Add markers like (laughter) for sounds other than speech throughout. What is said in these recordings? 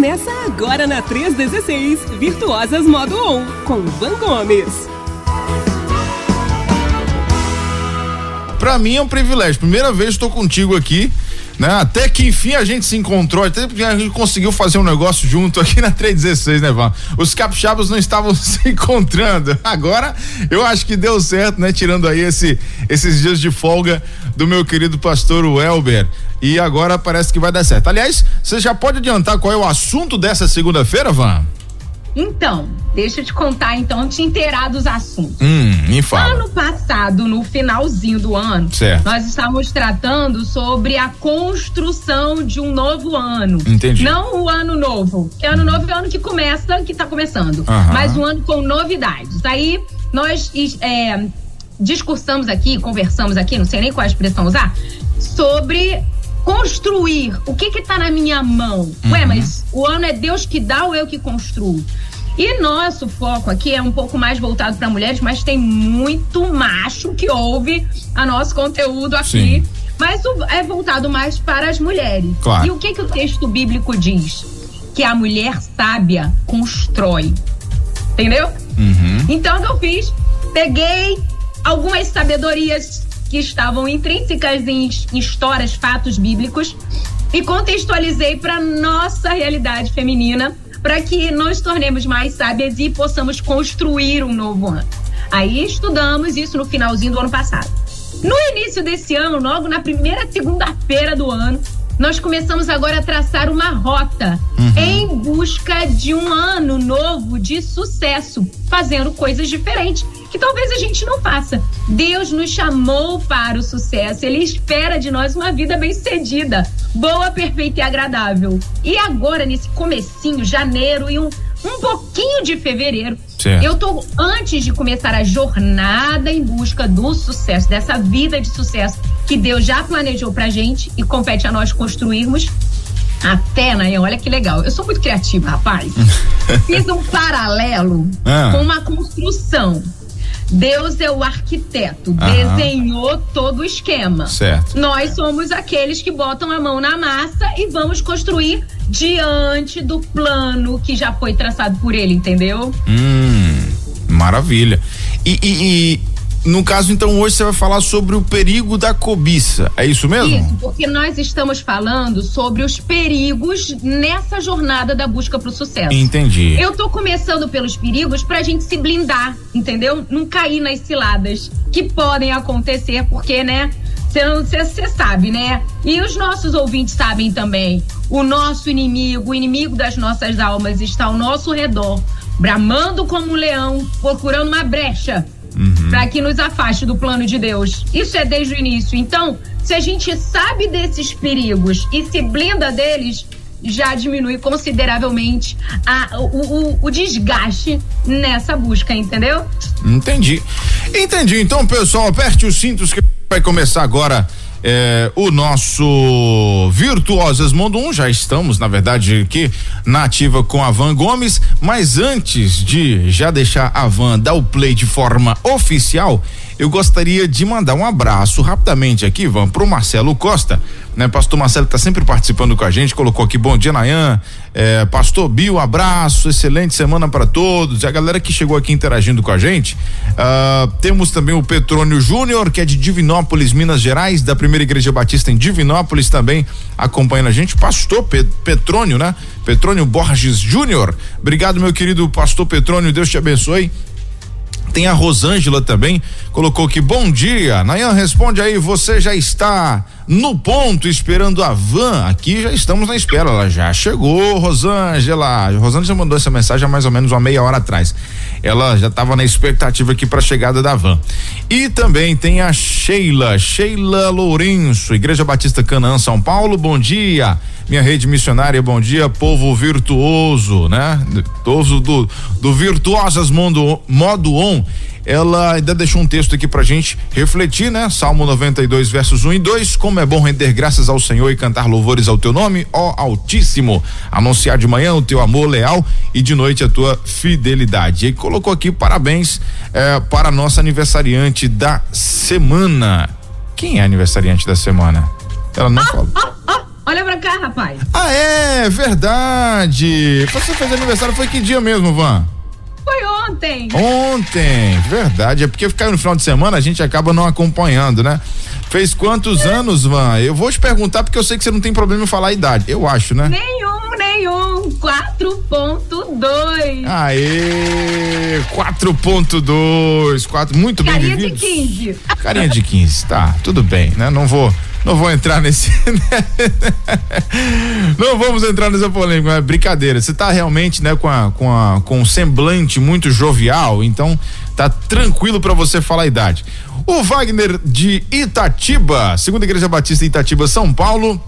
Começa agora na 316, Virtuosas Modo On, com Van Gomes. Pra mim é um privilégio. Primeira vez estou contigo aqui. Né? Até que enfim a gente se encontrou, até porque a gente conseguiu fazer um negócio junto aqui na 316, né, Van? Os capixabas não estavam (laughs) se encontrando. Agora eu acho que deu certo, né? Tirando aí esse, esses dias de folga do meu querido pastor Welber. E agora parece que vai dar certo. Aliás, você já pode adiantar qual é o assunto dessa segunda-feira, Van? Então, deixa eu te contar, então, te inteirar dos assuntos. Hum, me fala. Ano passado, no finalzinho do ano, certo. nós estávamos tratando sobre a construção de um novo ano. Entendi. Não o ano novo, que ano novo é o ano que começa, que está começando, Aham. mas um ano com novidades. Aí nós é, discursamos aqui, conversamos aqui, não sei nem qual a expressão usar, sobre construir. O que que tá na minha mão? Ué, mas o ano é Deus que dá ou eu que construo? E nosso foco aqui é um pouco mais voltado para mulheres, mas tem muito macho que ouve a nosso conteúdo aqui. Sim. Mas é voltado mais para as mulheres. Claro. E o que que o texto bíblico diz? Que a mulher sábia constrói. Entendeu? Uhum. Então, o que eu fiz? Peguei algumas sabedorias que estavam intrínsecas em his- histórias, fatos bíblicos e contextualizei para nossa realidade feminina para que nos tornemos mais sábias e possamos construir um novo ano. Aí estudamos isso no finalzinho do ano passado. No início desse ano, logo na primeira segunda-feira do ano, nós começamos agora a traçar uma rota em busca de um ano novo de sucesso, fazendo coisas diferentes que talvez a gente não faça. Deus nos chamou para o sucesso, Ele espera de nós uma vida bem-sucedida, boa, perfeita e agradável. E agora, nesse comecinho, janeiro e um, um pouquinho de fevereiro, Certo. eu tô antes de começar a jornada em busca do sucesso, dessa vida de sucesso que Deus já planejou pra gente e compete a nós construirmos. Até, Nayan, olha que legal. Eu sou muito criativa, rapaz. (laughs) Fiz um paralelo Ah. com uma construção. Deus é o arquiteto, Aham. desenhou todo o esquema. Certo. Nós somos aqueles que botam a mão na massa e vamos construir diante do plano que já foi traçado por ele, entendeu? Hum, maravilha. E- e, no caso, então, hoje você vai falar sobre o perigo da cobiça. É isso mesmo? Isso, porque nós estamos falando sobre os perigos nessa jornada da busca pro sucesso. Entendi. Eu tô começando pelos perigos pra gente se blindar, entendeu? Não cair nas ciladas que podem acontecer, porque, né? Você sabe, né? E os nossos ouvintes sabem também. O nosso inimigo, o inimigo das nossas almas, está ao nosso redor, bramando como um leão, procurando uma brecha para que nos afaste do plano de Deus. Isso é desde o início. Então, se a gente sabe desses perigos e se blinda deles, já diminui consideravelmente a- o, o- o desgaste nessa busca, entendeu? Entendi. Entendi. Então, pessoal, aperte os cintos que vai começar agora é, o nosso Virtuosas Mundo 1. Já estamos, na verdade, aqui na ativa com a Van Gomes. Mas antes de já deixar a Van dar o play de forma oficial, eu gostaria de mandar um abraço rapidamente aqui, Van, pro Marcelo Costa. Né, Pastor Marcelo está sempre participando com a gente, colocou aqui bom dia, Nayan. É, Pastor Bio, abraço, excelente semana para todos. E a galera que chegou aqui interagindo com a gente. ah, temos também o Petrônio Júnior, que é de Divinópolis, Minas Gerais, da Primeira Igreja Batista em Divinópolis, também acompanhando a gente. Pastor Pe- Petrônio, né? Petrônio Borges Júnior. Obrigado, meu querido Pastor Petrônio, Deus te abençoe. Tem a Rosângela também, colocou que bom dia. Nayan, responde aí, você já está no ponto esperando a van? Aqui já estamos na espera, ela já chegou, Rosângela. Rosângela mandou essa mensagem há mais ou menos uma meia hora atrás. Ela já estava na expectativa aqui para a chegada da van. E também tem a Sheila, Sheila Lourenço, Igreja Batista Canaã, São Paulo. Bom dia minha rede missionária, bom dia, povo virtuoso, né? Virtuoso do, do Virtuosas Modo, Modo On. Ela ainda deixou um texto aqui pra gente refletir, né? Salmo 92, versos 1 e 2. Como é bom render graças ao Senhor e cantar louvores ao teu nome, ó Altíssimo. Anunciar de manhã o teu amor leal e de noite a tua fidelidade. E colocou aqui parabéns eh, para a nossa aniversariante da semana. Quem é aniversariante da semana? Ela não falou. (laughs) olha pra cá, rapaz. Ah, é, verdade. Você fez aniversário, foi que dia mesmo, Van? Foi ontem. Ontem, verdade. É porque caiu no final de semana, a gente acaba não acompanhando, né? Fez quantos é. anos, Van? Eu vou te perguntar porque eu sei que você não tem problema em falar a idade. Eu acho, né? Nenhum, nenhum. 4.2. Aê! 4.2. 4, muito bem Carinha vividos. de 15. Carinha de 15, tá, tudo bem, né? Não vou não vou entrar nesse. (laughs) não vamos entrar nessa polêmica, é brincadeira. Você tá realmente, né, com a, com a, com um semblante muito jovial, então tá tranquilo para você falar a idade. O Wagner de Itatiba, segunda Igreja Batista Itatiba, São Paulo,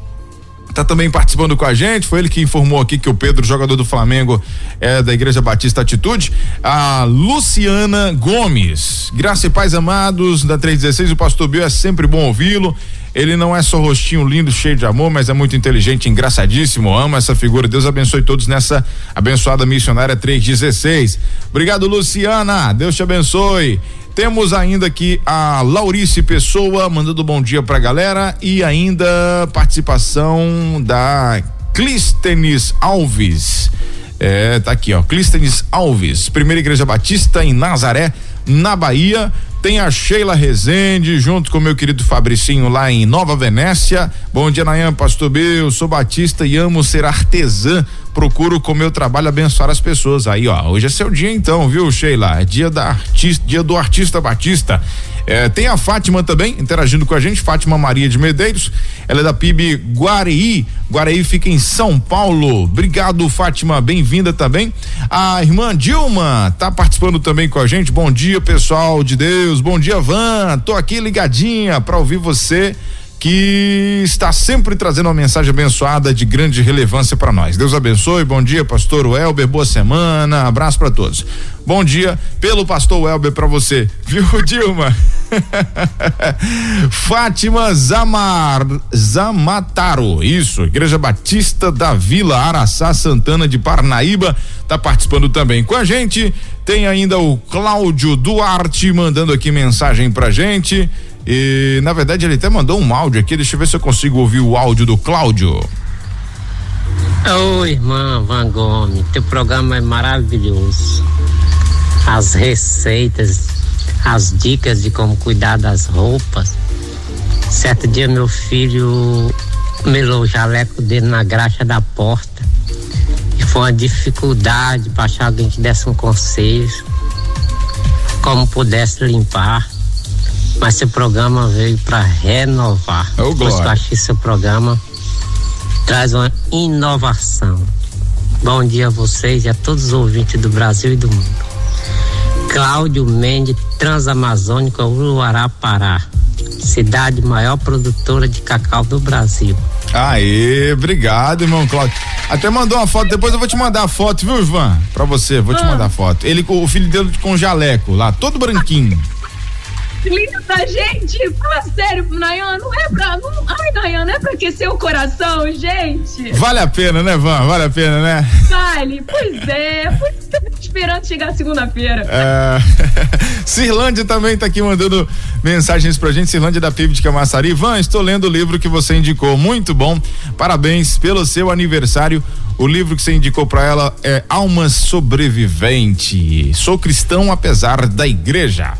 tá também participando com a gente. Foi ele que informou aqui que o Pedro, jogador do Flamengo, é da Igreja Batista Atitude. A Luciana Gomes, graça e paz amados da 316. O pastor Bill é sempre bom ouvi-lo. Ele não é só rostinho lindo, cheio de amor, mas é muito inteligente, engraçadíssimo. Ama essa figura. Deus abençoe todos nessa abençoada missionária 316. Obrigado, Luciana. Deus te abençoe. Temos ainda aqui a Laurice Pessoa mandando bom dia pra galera e ainda participação da Clístenes Alves. É, tá aqui, ó. Clístenes Alves, Primeira Igreja Batista em Nazaré, na Bahia. Tem a Sheila Rezende, junto com meu querido Fabricinho lá em Nova Venécia. Bom dia, Nayan, Pastor Bill. Sou batista e amo ser artesã. Procuro com meu trabalho abençoar as pessoas. Aí, ó, hoje é seu dia então, viu, Sheila? É dia da artista, dia do artista batista. É, tem a Fátima também interagindo com a gente, Fátima Maria de Medeiros. Ela é da PIB Guareí. Guareí fica em São Paulo. Obrigado, Fátima. Bem-vinda também. A irmã Dilma tá participando também com a gente. Bom dia, pessoal de Deus. Bom dia, Van. Tô aqui ligadinha para ouvir você que está sempre trazendo uma mensagem abençoada de grande relevância para nós. Deus abençoe. Bom dia, pastor Welber. Boa semana. Abraço para todos. Bom dia pelo pastor Welber para você. (laughs) Viu, Dilma? (laughs) Fátima Zamar Zamataro. Isso, Igreja Batista da Vila Araçá Santana de Parnaíba tá participando também com a gente. Tem ainda o Cláudio Duarte mandando aqui mensagem pra gente. E na verdade ele até mandou um áudio aqui, deixa eu ver se eu consigo ouvir o áudio do Cláudio. Oi, irmã Van Gomes, teu programa é maravilhoso. As receitas, as dicas de como cuidar das roupas. Certo dia meu filho melou o jaleco dele na graxa da porta. E foi uma dificuldade para achar alguém que desse um conselho. Como pudesse limpar. Mas seu programa veio para renovar. Oh, Por isso que eu acho que seu programa traz uma inovação. Bom dia a vocês e a todos os ouvintes do Brasil e do mundo. Cláudio Mendes, Transamazônica, Uruará, Pará. Cidade maior produtora de cacau do Brasil. Aê, obrigado, irmão Cláudio. Até mandou uma foto, depois eu vou te mandar a foto, viu, Ivan? Pra você, vou te mandar a foto. Ele com o filho dele com jaleco lá, todo branquinho. Linda, gente, fala sério, Nayan, não é pra. Não, ai, Nayan, não é pra aquecer o coração, gente. Vale a pena, né, Van? Vale a pena, né? Vale, pois é. Pois é, esperando chegar segunda-feira. É... (laughs) Cirlândia também tá aqui mandando mensagens pra gente. Cirlândia da PIB de Camaçari. Van, estou lendo o livro que você indicou. Muito bom. Parabéns pelo seu aniversário. O livro que você indicou para ela é Alma Sobrevivente. Sou cristão apesar da igreja.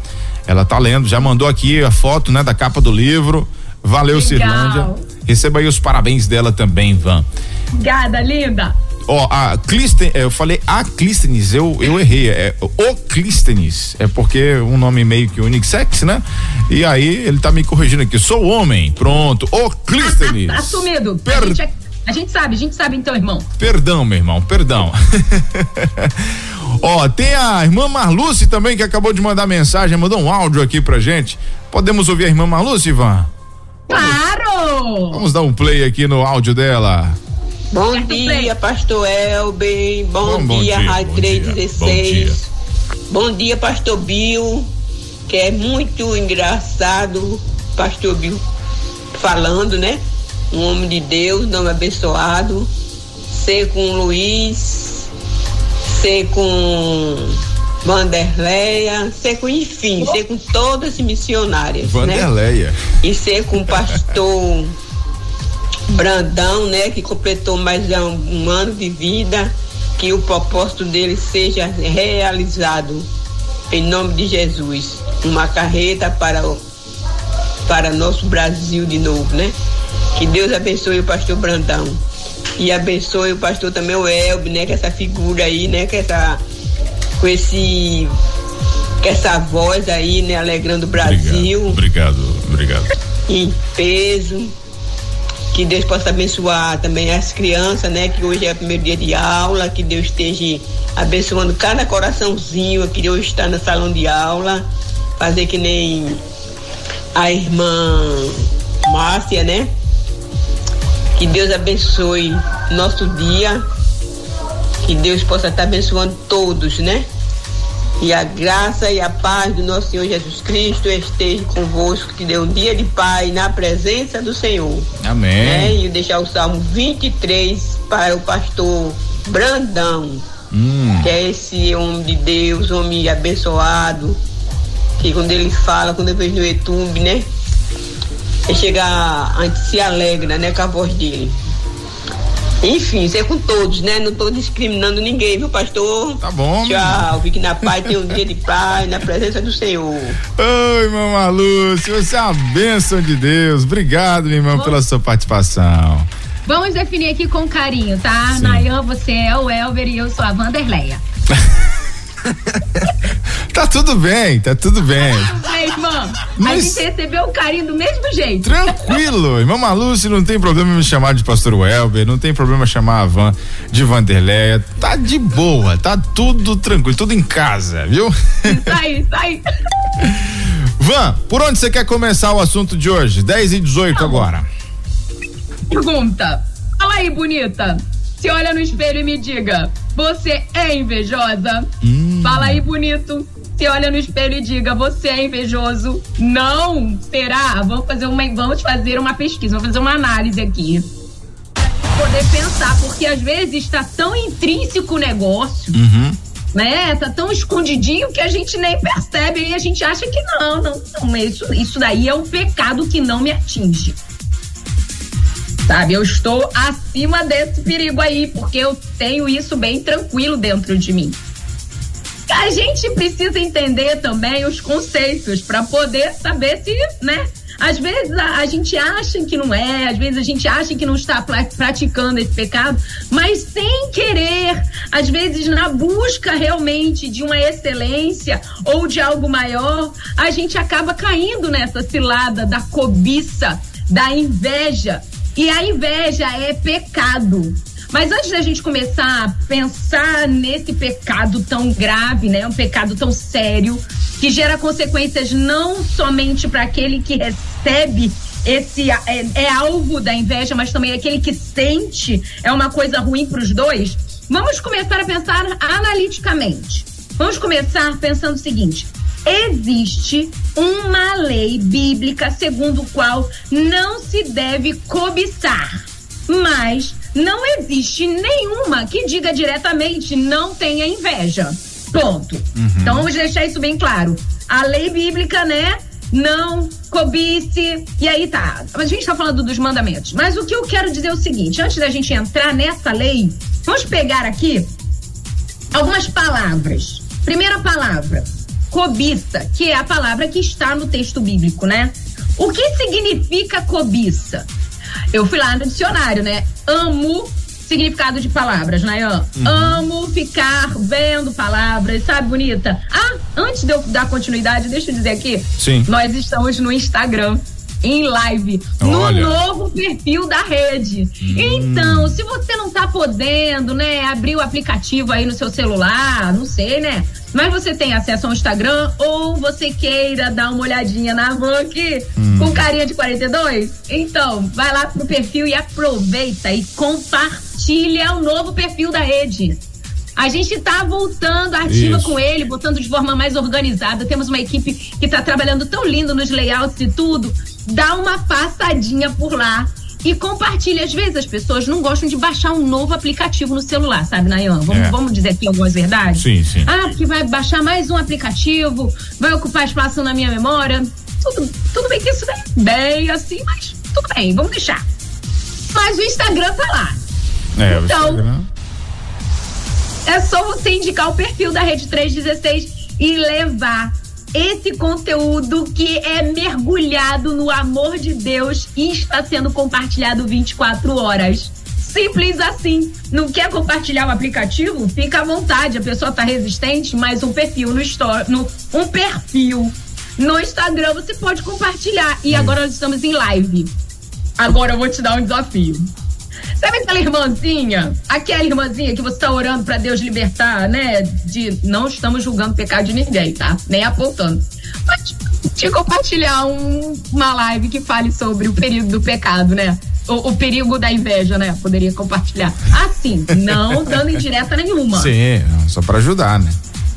Ela tá lendo, já mandou aqui a foto, né, da capa do livro. Valeu, Legal. Cirlândia. Receba aí os parabéns dela também, Van. Obrigada, linda. Ó, a Clístenes, eu falei a Clístenes, eu, eu errei, é o Clístenes, é porque é um nome meio que unissex, né? E aí ele tá me corrigindo aqui, sou homem, pronto, o Clístenes. (laughs) Assumido. Per- A, gente, é- a gente sabe, a gente sabe então, irmão. Perdão, meu irmão, perdão. (laughs) Ó, tem a irmã Marluce também que acabou de mandar mensagem, mandou um áudio aqui pra gente. Podemos ouvir a irmã Marluce, Ivan? Claro! Vamos dar um play aqui no áudio dela. Bom dia, pastor Elber. Bom, Bom, bom dia, dia, Rádio bom dia, 316. Bom dia, pastor Bill, que é muito engraçado, pastor Bill falando, né? Um homem de Deus, nome abençoado. Ser com o Luiz, ser com Vanderleia, ser com, enfim, ser com todas as missionárias, né? Vanderleia. e ser com o pastor Brandão, né, que completou mais um, um ano de vida, que o propósito dele seja realizado em nome de Jesus. Uma carreta para o para nosso Brasil de novo, né? Que Deus abençoe o pastor Brandão. E abençoe o pastor também o Elbe, né? Que essa figura aí, né? Que essa, com esse com essa voz aí, né, alegrando o Brasil. Obrigado, obrigado. obrigado. Em peso. Que Deus possa abençoar também as crianças, né? Que hoje é o primeiro dia de aula, que Deus esteja abençoando cada coraçãozinho que hoje está no salão de aula. Fazer que nem a irmã Márcia, né? Que Deus abençoe nosso dia. Que Deus possa estar abençoando todos, né? E a graça e a paz do nosso Senhor Jesus Cristo esteja convosco, que dê um dia de paz na presença do Senhor. Amém. Né? E deixar o Salmo 23 para o pastor Brandão, hum. que é esse homem de Deus, homem abençoado, que quando ele fala, quando eu vejo no YouTube, né? Ele chega, a gente se alegra, né, com a voz dele. Enfim, isso é com todos, né? Não estou discriminando ninguém, viu, pastor? Tá bom. Tchau. Fique na paz, tenha um dia de paz, na presença do Senhor. Oi, irmão Malúcio, você é uma bênção de Deus. Obrigado, meu irmão, pela sua participação. Vamos definir aqui com carinho, tá? Sim. Nayan, você é o Elber e eu sou a Vanderleia. (laughs) (laughs) tá tudo bem, tá tudo bem. É, irmão, Mas... a gente recebeu o carinho do mesmo jeito. Tranquilo, irmão Malúcio, não tem problema me chamar de pastor Welber, não tem problema chamar a Van de Vanderleia, tá de boa, tá tudo tranquilo, tudo em casa, viu? Isso aí, isso aí. (laughs) Van, por onde você quer começar o assunto de hoje? 10 e 18 não. agora. Pergunta. Fala aí, bonita. Se olha no espelho e me diga, você é invejosa? Hum. Fala aí, bonito. Se olha no espelho e diga, você é invejoso? Não, será? Vamos fazer uma, vamos fazer uma pesquisa, vamos fazer uma análise aqui. Poder pensar, porque às vezes está tão intrínseco o negócio. Uhum né? Tá tão escondidinho que a gente nem percebe e a gente acha que não, não, não isso, isso daí é um pecado que não me atinge. Sabe, eu estou acima desse perigo aí, porque eu tenho isso bem tranquilo dentro de mim. A gente precisa entender também os conceitos para poder saber se, né? Às vezes a, a, gente acha que não é, às vezes a gente acha que não está praticando esse pecado, mas sem querer, às vezes na busca realmente de uma excelência ou de algo maior, a gente acaba caindo nessa cilada da cobiça, da inveja, e a inveja é pecado. Mas antes da gente começar a pensar nesse pecado tão grave, né, um pecado tão sério, que gera consequências não somente para aquele que recebe esse é, é, alvo da inveja, mas também aquele que sente é uma coisa ruim para os dois. Vamos começar a pensar analiticamente. Vamos começar pensando o seguinte: existe uma lei bíblica segundo qual não se deve cobiçar, mas não existe nenhuma que diga diretamente não tenha inveja. Ponto. Uhum. Então vamos deixar isso bem claro. A lei bíblica, né? Não cobice. E aí tá. A gente tá falando dos mandamentos. Mas o que eu quero dizer é o seguinte: antes da gente entrar nessa lei, vamos pegar aqui algumas palavras. Primeira palavra, cobiça, que é a palavra que está no texto bíblico, né? O que significa cobiça? Eu fui lá no dicionário, né? Amo significado de palavras, Nayan. Uhum. Amo ficar vendo palavras, sabe, bonita? Ah, antes de eu dar continuidade, deixa eu dizer aqui. Sim. Nós estamos no Instagram em live Olha. no novo perfil da rede. Hum. Então, se você não tá podendo, né, abrir o aplicativo aí no seu celular, não sei, né? Mas você tem acesso ao Instagram ou você queira dar uma olhadinha na van aqui hum. com carinha de 42? Então, vai lá pro perfil e aproveita e compartilha o novo perfil da rede. A gente está voltando ativa Isso. com ele, botando de forma mais organizada. Temos uma equipe que está trabalhando tão lindo nos layouts e tudo. Dá uma passadinha por lá e compartilha. Às vezes as pessoas não gostam de baixar um novo aplicativo no celular, sabe, Nayan? Vamos, É. vamos dizer aqui algumas verdades? Sim, sim. Ah, porque vai baixar mais um aplicativo, vai ocupar espaço na minha memória. Tudo, tudo bem que isso é bem assim, mas tudo bem, vamos deixar. Mas o Instagram tá lá. É, o Então, Instagram. É só você indicar o perfil da Rede 316 e levar esse conteúdo que é mergulhado no amor de Deus e está sendo compartilhado 24 horas. Simples assim. Não quer compartilhar o aplicativo? Fica à vontade. A pessoa está resistente, mas um perfil no store, no, um perfil no Instagram você pode compartilhar. E agora nós estamos em live. Agora eu vou te dar um desafio. Sabe aquela irmãzinha? Aquela irmãzinha que você tá orando para Deus libertar, né? De não estamos julgando o pecado de ninguém, tá? Nem apontando. Mas de compartilhar um, uma live que fale sobre o período do pecado, né? O, o, perigo da inveja, né? Poderia compartilhar. Assim, não dando indireta nenhuma. Sim, só para ajudar, né?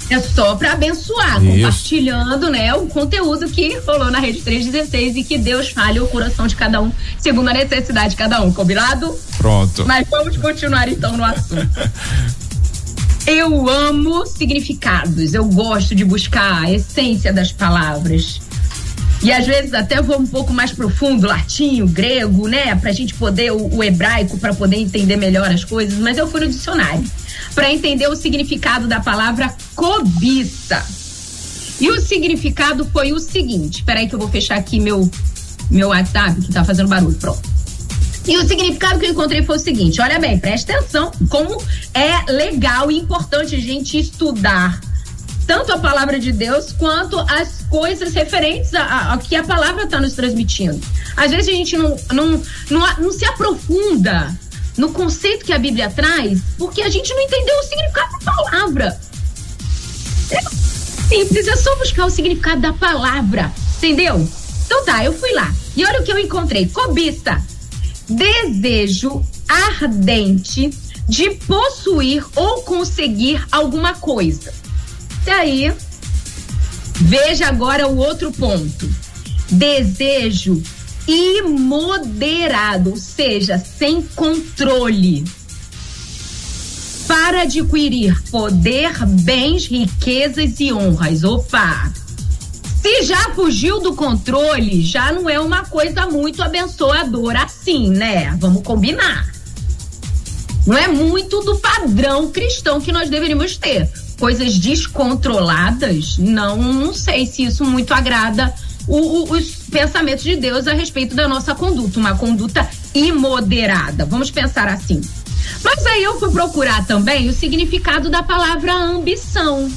É só para abençoar, Isso. compartilhando, né, o conteúdo que rolou na Rede 316 e que Deus fale o coração de cada um, segundo a necessidade de cada um, combinado? Pronto. Mas vamos continuar então no assunto. eu amo significados, eu gosto de buscar a essência das palavras. E às vezes até vou um pouco mais profundo, latim, grego, né, pra gente poder, o, o hebraico, para poder entender melhor as coisas, mas eu fui no dicionário para entender o significado da palavra cobiça. E o significado foi o seguinte: peraí, que eu vou fechar aqui meu, meu WhatsApp, que tá fazendo barulho. Pronto. E o significado que eu encontrei foi o seguinte: olha bem, preste atenção, como é legal e importante a gente estudar tanto a palavra de Deus quanto as coisas referentes a, a que a palavra está nos transmitindo. Às vezes a gente não, não, não, não se aprofunda no conceito que a Bíblia traz, porque a gente não entendeu o significado da palavra. É simples, é só buscar o significado da palavra, entendeu? Então tá, eu fui lá. E olha o que eu encontrei: cobiça, desejo ardente de possuir ou conseguir alguma coisa. E aí, veja agora o outro ponto: desejo imoderado, ou seja, sem controle. Para adquirir poder, bens, riquezas e honras. Opa! Se já fugiu do controle, já não é uma coisa muito abençoadora assim, né? Vamos combinar. Não é muito do padrão cristão que nós deveríamos ter. Coisas descontroladas, não, não sei se isso muito agrada o, o, os pensamentos de Deus a respeito da nossa conduta, uma conduta imoderada. Vamos pensar assim. Mas aí eu fui procurar também o significado da palavra ambição.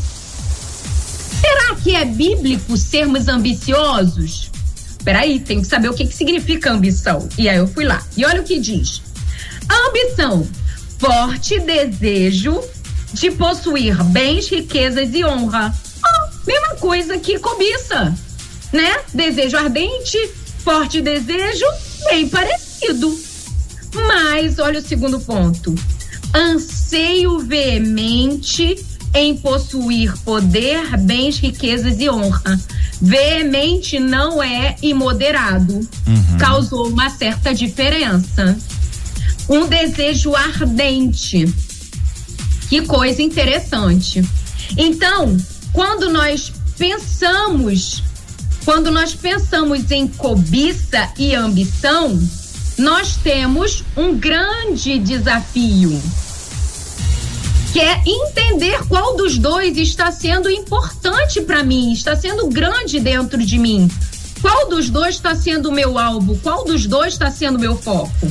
Será que é bíblico sermos ambiciosos? Peraí, tem que saber o que, que significa ambição. E aí eu fui lá. E olha o que diz: ambição, forte desejo de possuir bens, riquezas e honra. Ah, mesma coisa que cobiça né? Desejo ardente, forte desejo, bem parecido. Mas olha o segundo ponto. Anseio veemente em possuir poder, bens, riquezas e honra. Veemente não é imoderado. Uhum. Causou uma certa diferença. Um desejo ardente. Que coisa interessante. Então, quando nós pensamos quando nós pensamos em cobiça e ambição, nós temos um grande desafio, que é entender qual dos dois está sendo importante para mim, está sendo grande dentro de mim. Qual dos dois está sendo meu alvo? Qual dos dois está sendo meu foco?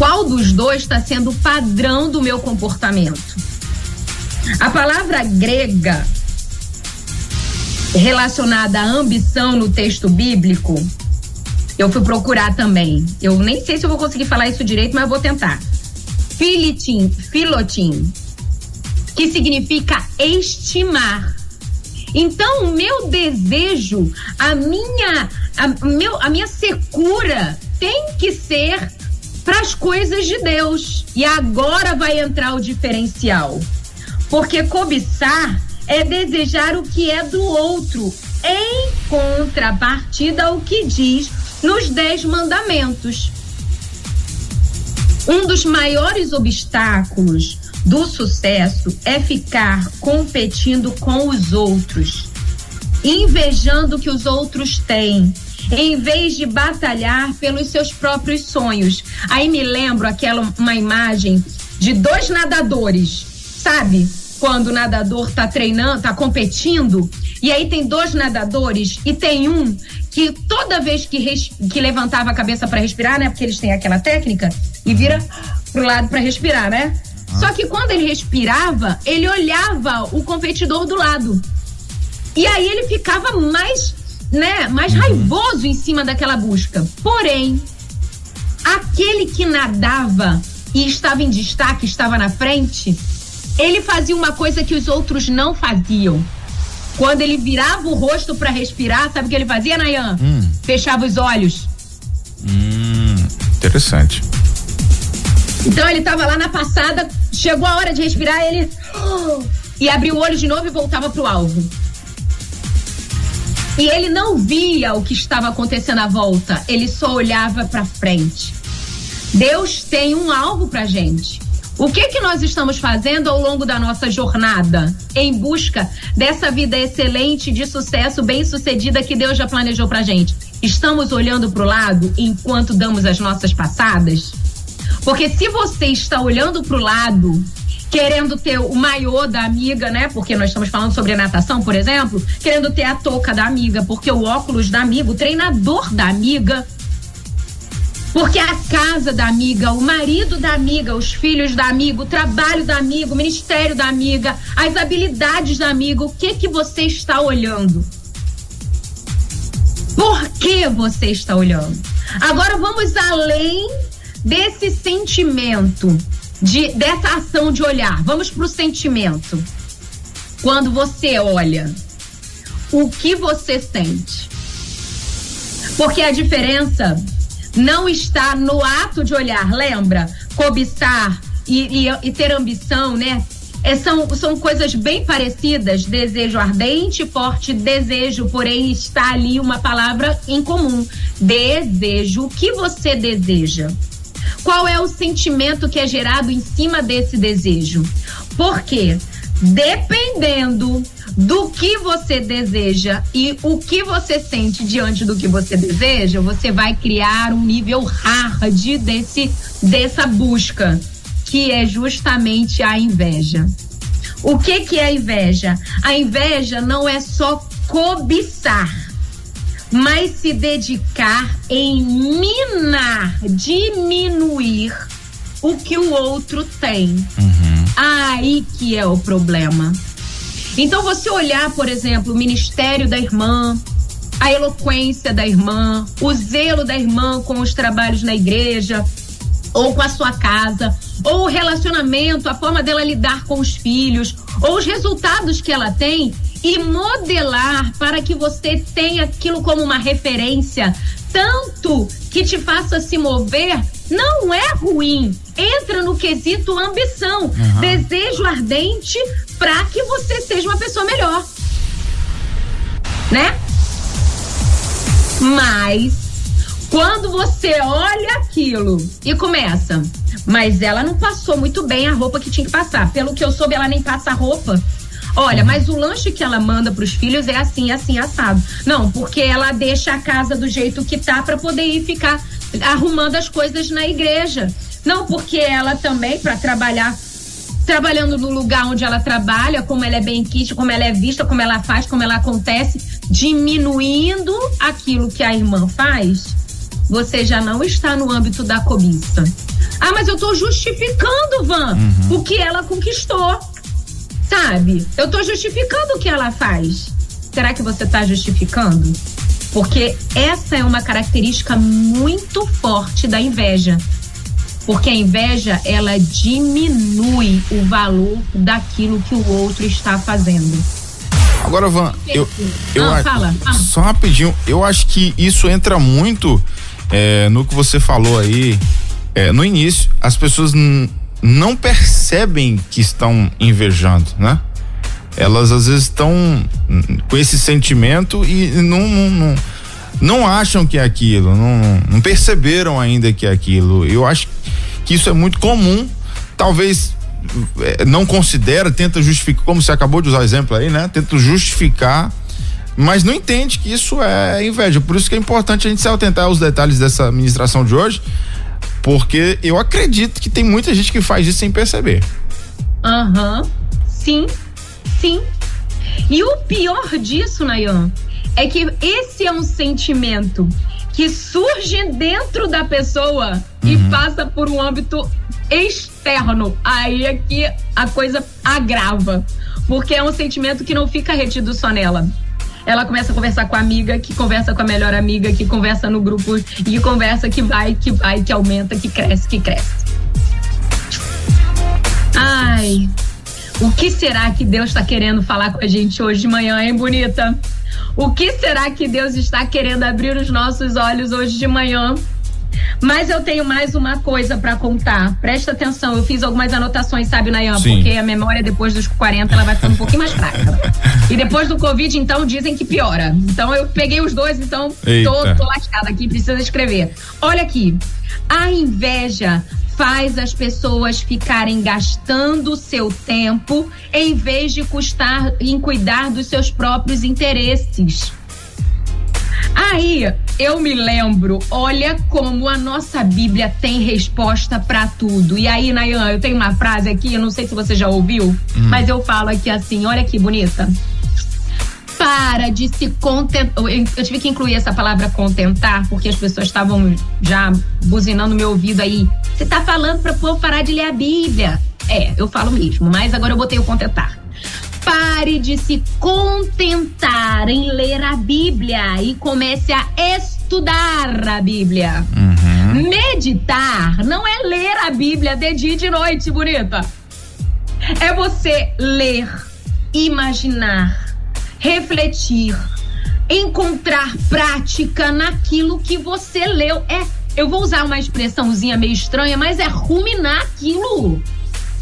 Qual dos dois está sendo o padrão do meu comportamento? A palavra grega relacionada à ambição no texto bíblico, eu fui procurar também. Eu nem sei se eu vou conseguir falar isso direito, mas vou tentar. Filitim, filotim, que significa estimar. Então, o meu desejo, a minha, a, meu, a minha secura tem que ser para as coisas de Deus. E agora vai entrar o diferencial. Porque cobiçar é desejar o que é do outro, em contrapartida ao que diz nos Dez Mandamentos. Um dos maiores obstáculos do sucesso é ficar competindo com os outros, invejando o que os outros têm em vez de batalhar pelos seus próprios sonhos. Aí me lembro aquela uma imagem de dois nadadores, sabe? Quando o nadador tá treinando, tá competindo, e aí tem dois nadadores e tem um que toda vez que, res, que levantava a cabeça para respirar, né? Porque eles têm aquela técnica e vira pro lado para respirar, né? Ah. Só que quando ele respirava, ele olhava o competidor do lado. E aí ele ficava mais, né, mais uhum. raivoso em cima daquela busca. Porém, aquele que nadava e estava em destaque, estava na frente, ele fazia uma coisa que os outros não faziam. Quando ele virava o rosto para respirar, sabe o que ele fazia, Nayan? Hum. Fechava os olhos. Hum, interessante. Então ele estava lá na passada, chegou a hora de respirar, ele (gasps) e abriu o olho de novo e voltava pro alvo. E ele não via o que estava acontecendo à volta, ele só olhava para frente. Deus tem um alvo pra gente. O que que nós estamos fazendo ao longo da nossa jornada em busca dessa vida excelente, de sucesso, bem-sucedida que Deus já planejou pra gente? Estamos olhando para o lado enquanto damos as nossas passadas? Porque se você está olhando para o lado querendo ter o maiô da amiga, né? Porque nós estamos falando sobre natação, por exemplo, querendo ter a touca da amiga, porque o óculos da amiga, o treinador da amiga, porque a casa da amiga, o marido da amiga, os filhos da amiga, o trabalho da amiga, o ministério da amiga, as habilidades da amiga, o que que você está olhando? Por que você está olhando? Agora vamos além desse sentimento, de dessa ação de olhar. Vamos para o sentimento. Quando você olha, o que você sente? Porque a diferença não está no ato de olhar, lembra? Cobiçar e, e, e ter ambição, né? É, são, são coisas bem parecidas. Desejo ardente, forte, desejo, porém está ali uma palavra em comum. Desejo. O que você deseja? Qual é o sentimento que é gerado em cima desse desejo? Porque dependendo do que você deseja e o que você sente diante do que você deseja, você vai criar um nível hard desse, dessa busca, que é justamente a inveja. O que, que é a inveja? A inveja não é só cobiçar, mas se dedicar em minar, diminuir o que o outro tem. Uhum. Aí que é o problema. Então, você olhar, por exemplo, o ministério da irmã, a eloquência da irmã, o zelo da irmã com os trabalhos na igreja ou com a sua casa, ou o relacionamento, a forma dela lidar com os filhos, ou os resultados que ela tem e modelar para que você tenha aquilo como uma referência, tanto que te faça se mover, não é ruim. Entra no quesito ambição, uhum. desejo ardente para que você seja uma pessoa melhor. Né? Mas quando você olha aquilo e começa, mas ela não passou muito bem a roupa que tinha que passar. Pelo que eu soube, ela nem passa a roupa. Olha, mas o lanche que ela manda para os filhos é assim, assim, assado. Não, porque ela deixa a casa do jeito que tá para poder ir ficar arrumando as coisas na igreja. Não, porque ela também, para trabalhar, trabalhando no lugar onde ela trabalha, como ela é bem quista, como ela é vista, como ela faz, como ela acontece, diminuindo aquilo que a irmã faz, você já não está no âmbito da cobiça. Ah, mas eu estou justificando, Van, uhum. o que ela conquistou. Sabe? Eu estou justificando o que ela faz. Será que você está justificando? Porque essa é uma característica muito forte da inveja. Porque a inveja, ela diminui o valor daquilo que o outro está fazendo. Agora, Van, eu, eu ah, fala, fala. só rapidinho, eu acho que isso entra muito é, no que você falou aí é, no início. As pessoas não percebem que estão invejando, né? Elas às vezes estão com esse sentimento e não, não, não, não acham que é aquilo, não, não perceberam ainda que é aquilo. Eu acho que isso é muito comum, talvez é, não considera, tenta justificar, como você acabou de usar o exemplo aí, né? Tenta justificar mas não entende que isso é inveja. Por isso que é importante a gente se atentar aos detalhes dessa ministração de hoje, porque eu acredito que tem muita gente que faz isso sem perceber. Aham, uhum. sim, sim. E o pior disso, Nayan, é que esse é um sentimento que surge dentro da pessoa uhum. e passa por um âmbito externo. Aí é que a coisa agrava. Porque é um sentimento que não fica retido só nela. Ela começa a conversar com a amiga, que conversa com a melhor amiga, que conversa no grupo e conversa que vai, que vai, que aumenta, que cresce, que cresce. Ai, o que será que Deus está querendo falar com a gente hoje de manhã, hein, bonita? O que será que Deus está querendo abrir os nossos olhos hoje de manhã? Mas eu tenho mais uma coisa para contar. Presta atenção, eu fiz algumas anotações, sabe, Nayan? Sim. Porque a memória depois dos 40 ela vai ficando um pouquinho mais fraca. (laughs) E depois do Covid, então, dizem que piora. Então eu peguei os dois, então tô, tô lascada aqui, precisa escrever. Olha aqui. A inveja faz as pessoas ficarem gastando seu tempo em vez de custar em cuidar dos seus próprios interesses. Aí eu me lembro, olha como a nossa Bíblia tem resposta para tudo. E aí, Nayan, eu tenho uma frase aqui, eu não sei se você já ouviu, hum. mas eu falo aqui assim, olha que bonita para de se contentar. Eu tive que incluir essa palavra contentar, porque as pessoas estavam já buzinando meu ouvido aí. Você tá falando para o povo parar de ler a Bíblia. É, eu falo mesmo, mas agora eu botei o contentar. Pare de se contentar em ler a Bíblia e comece a estudar a Bíblia. Uhum. Meditar não é ler a Bíblia de dia e de noite, bonita. É você ler, imaginar, refletir, encontrar prática naquilo que você leu. É, eu vou usar uma expressãozinha meio estranha, mas é ruminar aquilo.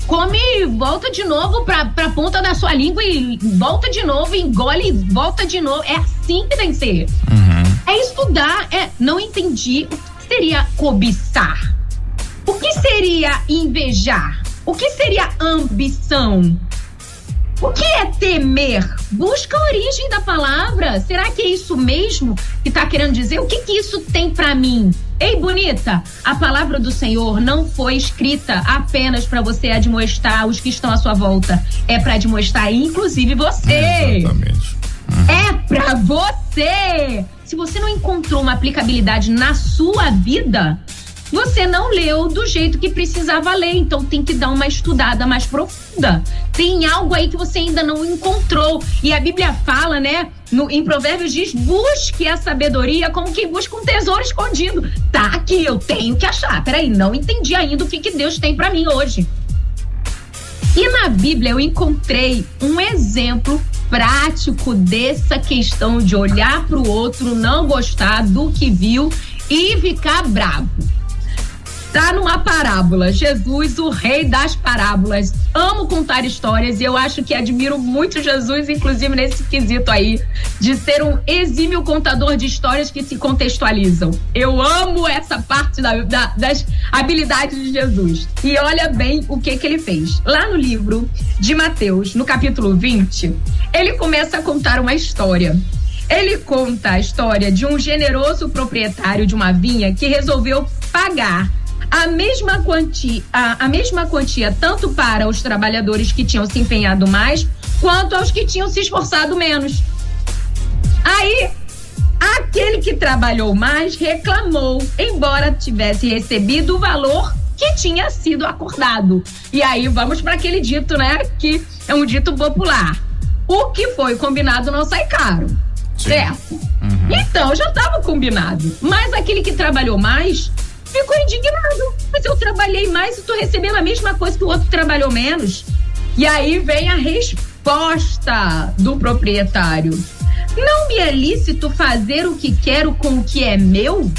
Come, volta de novo pra, pra ponta da sua língua e volta de novo, engole e volta de novo. É assim que tem que ser. Uhum. É estudar, é. Não entendi o que seria cobiçar. O que seria invejar? O que seria ambição? O que é temer? Busca a origem da palavra. Será que é isso mesmo que está querendo dizer? O que, que isso tem para mim? Ei, bonita, a palavra do Senhor não foi escrita apenas para você admoestar os que estão à sua volta. É para admoestar, inclusive, você. É exatamente. Uhum. É para você. Se você não encontrou uma aplicabilidade na sua vida, você não leu do jeito que precisava ler, então tem que dar uma estudada mais profunda. Tem algo aí que você ainda não encontrou. E a Bíblia fala, né? No, em Provérbios diz: busque a sabedoria como quem busca um tesouro escondido. Tá aqui, eu tenho que achar. Peraí, não entendi ainda o que, que Deus tem para mim hoje. E na Bíblia eu encontrei um exemplo prático dessa questão de olhar para o outro, não gostar do que viu e ficar bravo. Tá numa parábola. Jesus, o rei das parábolas. Amo contar histórias e eu acho que admiro muito Jesus, inclusive nesse quesito aí, de ser um exímio contador de histórias que se contextualizam. Eu amo essa parte da, da, das habilidades de Jesus. E olha bem o que, que ele fez. Lá no livro de Mateus, no capítulo 20, ele começa a contar uma história. Ele conta a história de um generoso proprietário de uma vinha que resolveu pagar a mesma quantia, a, a mesma quantia tanto para os trabalhadores que tinham se empenhado mais, quanto aos que tinham se esforçado menos. Aí, aquele que trabalhou mais reclamou, embora tivesse recebido o valor que tinha sido acordado. E aí vamos para aquele dito, né, que é um dito popular. O que foi combinado não sai caro. Sim. Certo? Uhum. Então já estava combinado. Mas aquele que trabalhou mais ficou indignado. Mas eu trabalhei mais e estou recebendo a mesma coisa que o outro trabalhou menos. E aí vem a resposta do proprietário. Não me é lícito fazer o que quero com o que é meu?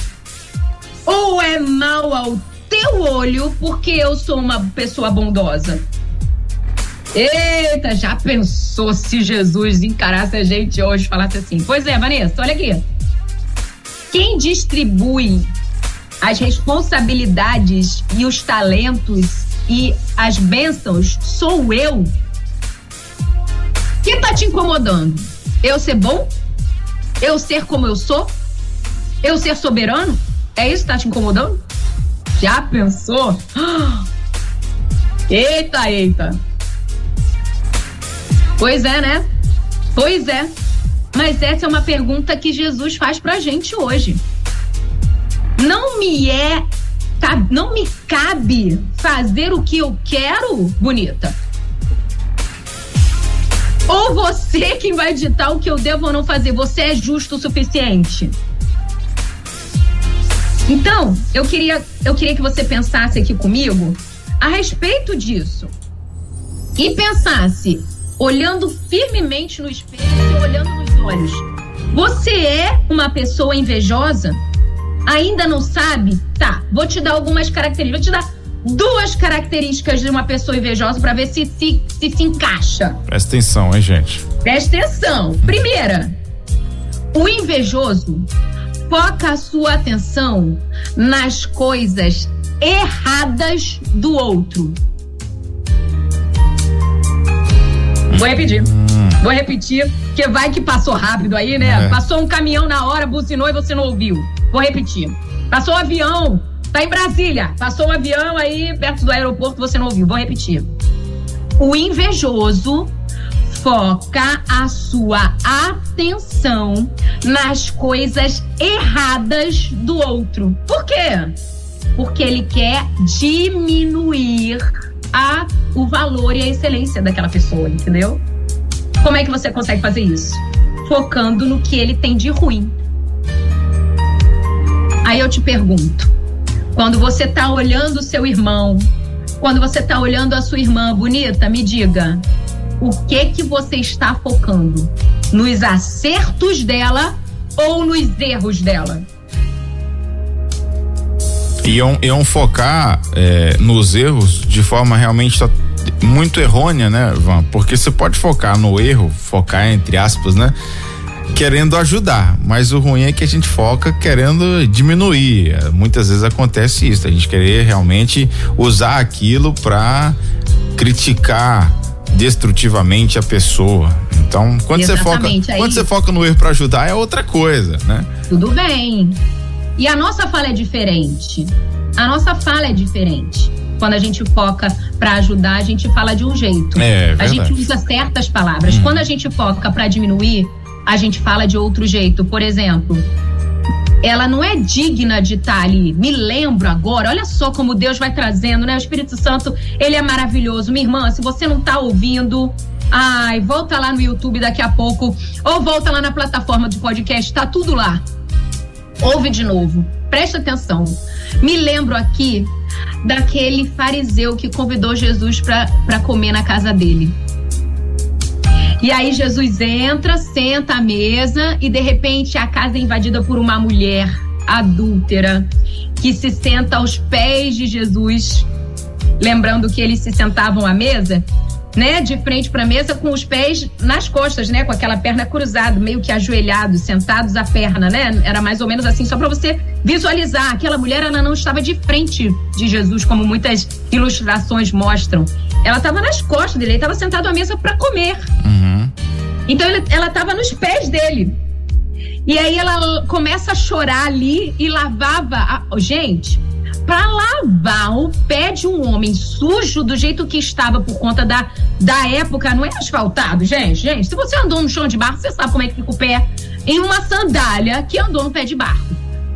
Ou é mal ao teu olho porque eu sou uma pessoa bondosa? Eita, já pensou se Jesus encarasse a gente hoje e falasse assim? Pois é, Vanessa, olha aqui. Quem distribui as responsabilidades e os talentos e as bênçãos sou eu. Que tá te incomodando? Eu ser bom? Eu ser como eu sou? Eu ser soberano? É isso que tá te incomodando? Já pensou? (gasps) Eita, eita. Pois é, né? Pois é. Mas essa é uma pergunta que Jesus faz pra gente hoje. Não me é não me cabe fazer o que eu quero, bonita. Ou você quem vai ditar o que eu devo ou não fazer? Você é justo o suficiente? Então, eu queria, eu queria que você pensasse aqui comigo a respeito disso. E pensasse, olhando firmemente no espelho e olhando nos olhos. Você é uma pessoa invejosa? Ainda não sabe? Tá, vou te dar algumas características. Vou te dar duas características de uma pessoa invejosa para ver se se, se se encaixa. Presta atenção, hein, gente? Presta atenção. Primeira, o invejoso foca a sua atenção nas coisas erradas do outro. Vou repetir. Hum. Vou repetir, porque vai que passou rápido aí, né? É. Passou um caminhão na hora, buzinou e você não ouviu. Vou repetir. Passou um avião, tá em Brasília. Passou um avião aí perto do aeroporto, você não ouviu. Vou repetir. O invejoso foca a sua atenção nas coisas erradas do outro. Por quê? Porque ele quer diminuir a, o valor e a excelência daquela pessoa, entendeu? Como é que você consegue fazer isso? Focando no que ele tem de ruim. Aí eu te pergunto, quando você está olhando o seu irmão, quando você está olhando a sua irmã bonita, me diga, o que que você está focando? Nos acertos dela ou nos erros dela? Iam, iam focar é, nos erros de forma realmente muito errônea, né, Van? Porque você pode focar no erro, focar entre aspas, né? Querendo ajudar, mas o ruim é que a gente foca querendo diminuir. Muitas vezes acontece isso, a gente querer realmente usar aquilo para criticar destrutivamente a pessoa. Então, quando você foca, quando você foca no erro para ajudar é outra coisa, né? Tudo bem. E a nossa fala é diferente. A nossa fala é diferente. Quando a gente foca para ajudar, a gente fala de um jeito. É, a gente usa certas palavras. Hum. Quando a gente foca para diminuir, a gente fala de outro jeito. Por exemplo, ela não é digna de estar tá ali. Me lembro agora, olha só como Deus vai trazendo, né? O Espírito Santo, ele é maravilhoso. Minha irmã, se você não está ouvindo, ai, volta lá no YouTube daqui a pouco, ou volta lá na plataforma de podcast, tá tudo lá. Ouve de novo. Presta atenção. Me lembro aqui daquele fariseu que convidou Jesus para comer na casa dele. E aí Jesus entra, senta à mesa e de repente a casa é invadida por uma mulher adúltera que se senta aos pés de Jesus, lembrando que eles se sentavam à mesa né, de frente para a mesa com os pés nas costas, né, com aquela perna cruzada, meio que ajoelhados, sentados à perna, né? Era mais ou menos assim, só para você visualizar. Aquela mulher ela não estava de frente de Jesus, como muitas ilustrações mostram. Ela estava nas costas dele, ele estava sentado à mesa para comer. Uhum. Então ela estava nos pés dele. E aí ela começa a chorar ali e lavava. A... Gente, para lavar o pé de um homem sujo do jeito que estava por conta da, da época, não é asfaltado, gente. Gente, se você andou no chão de barro, você sabe como é que fica o pé em uma sandália que andou no pé de barro.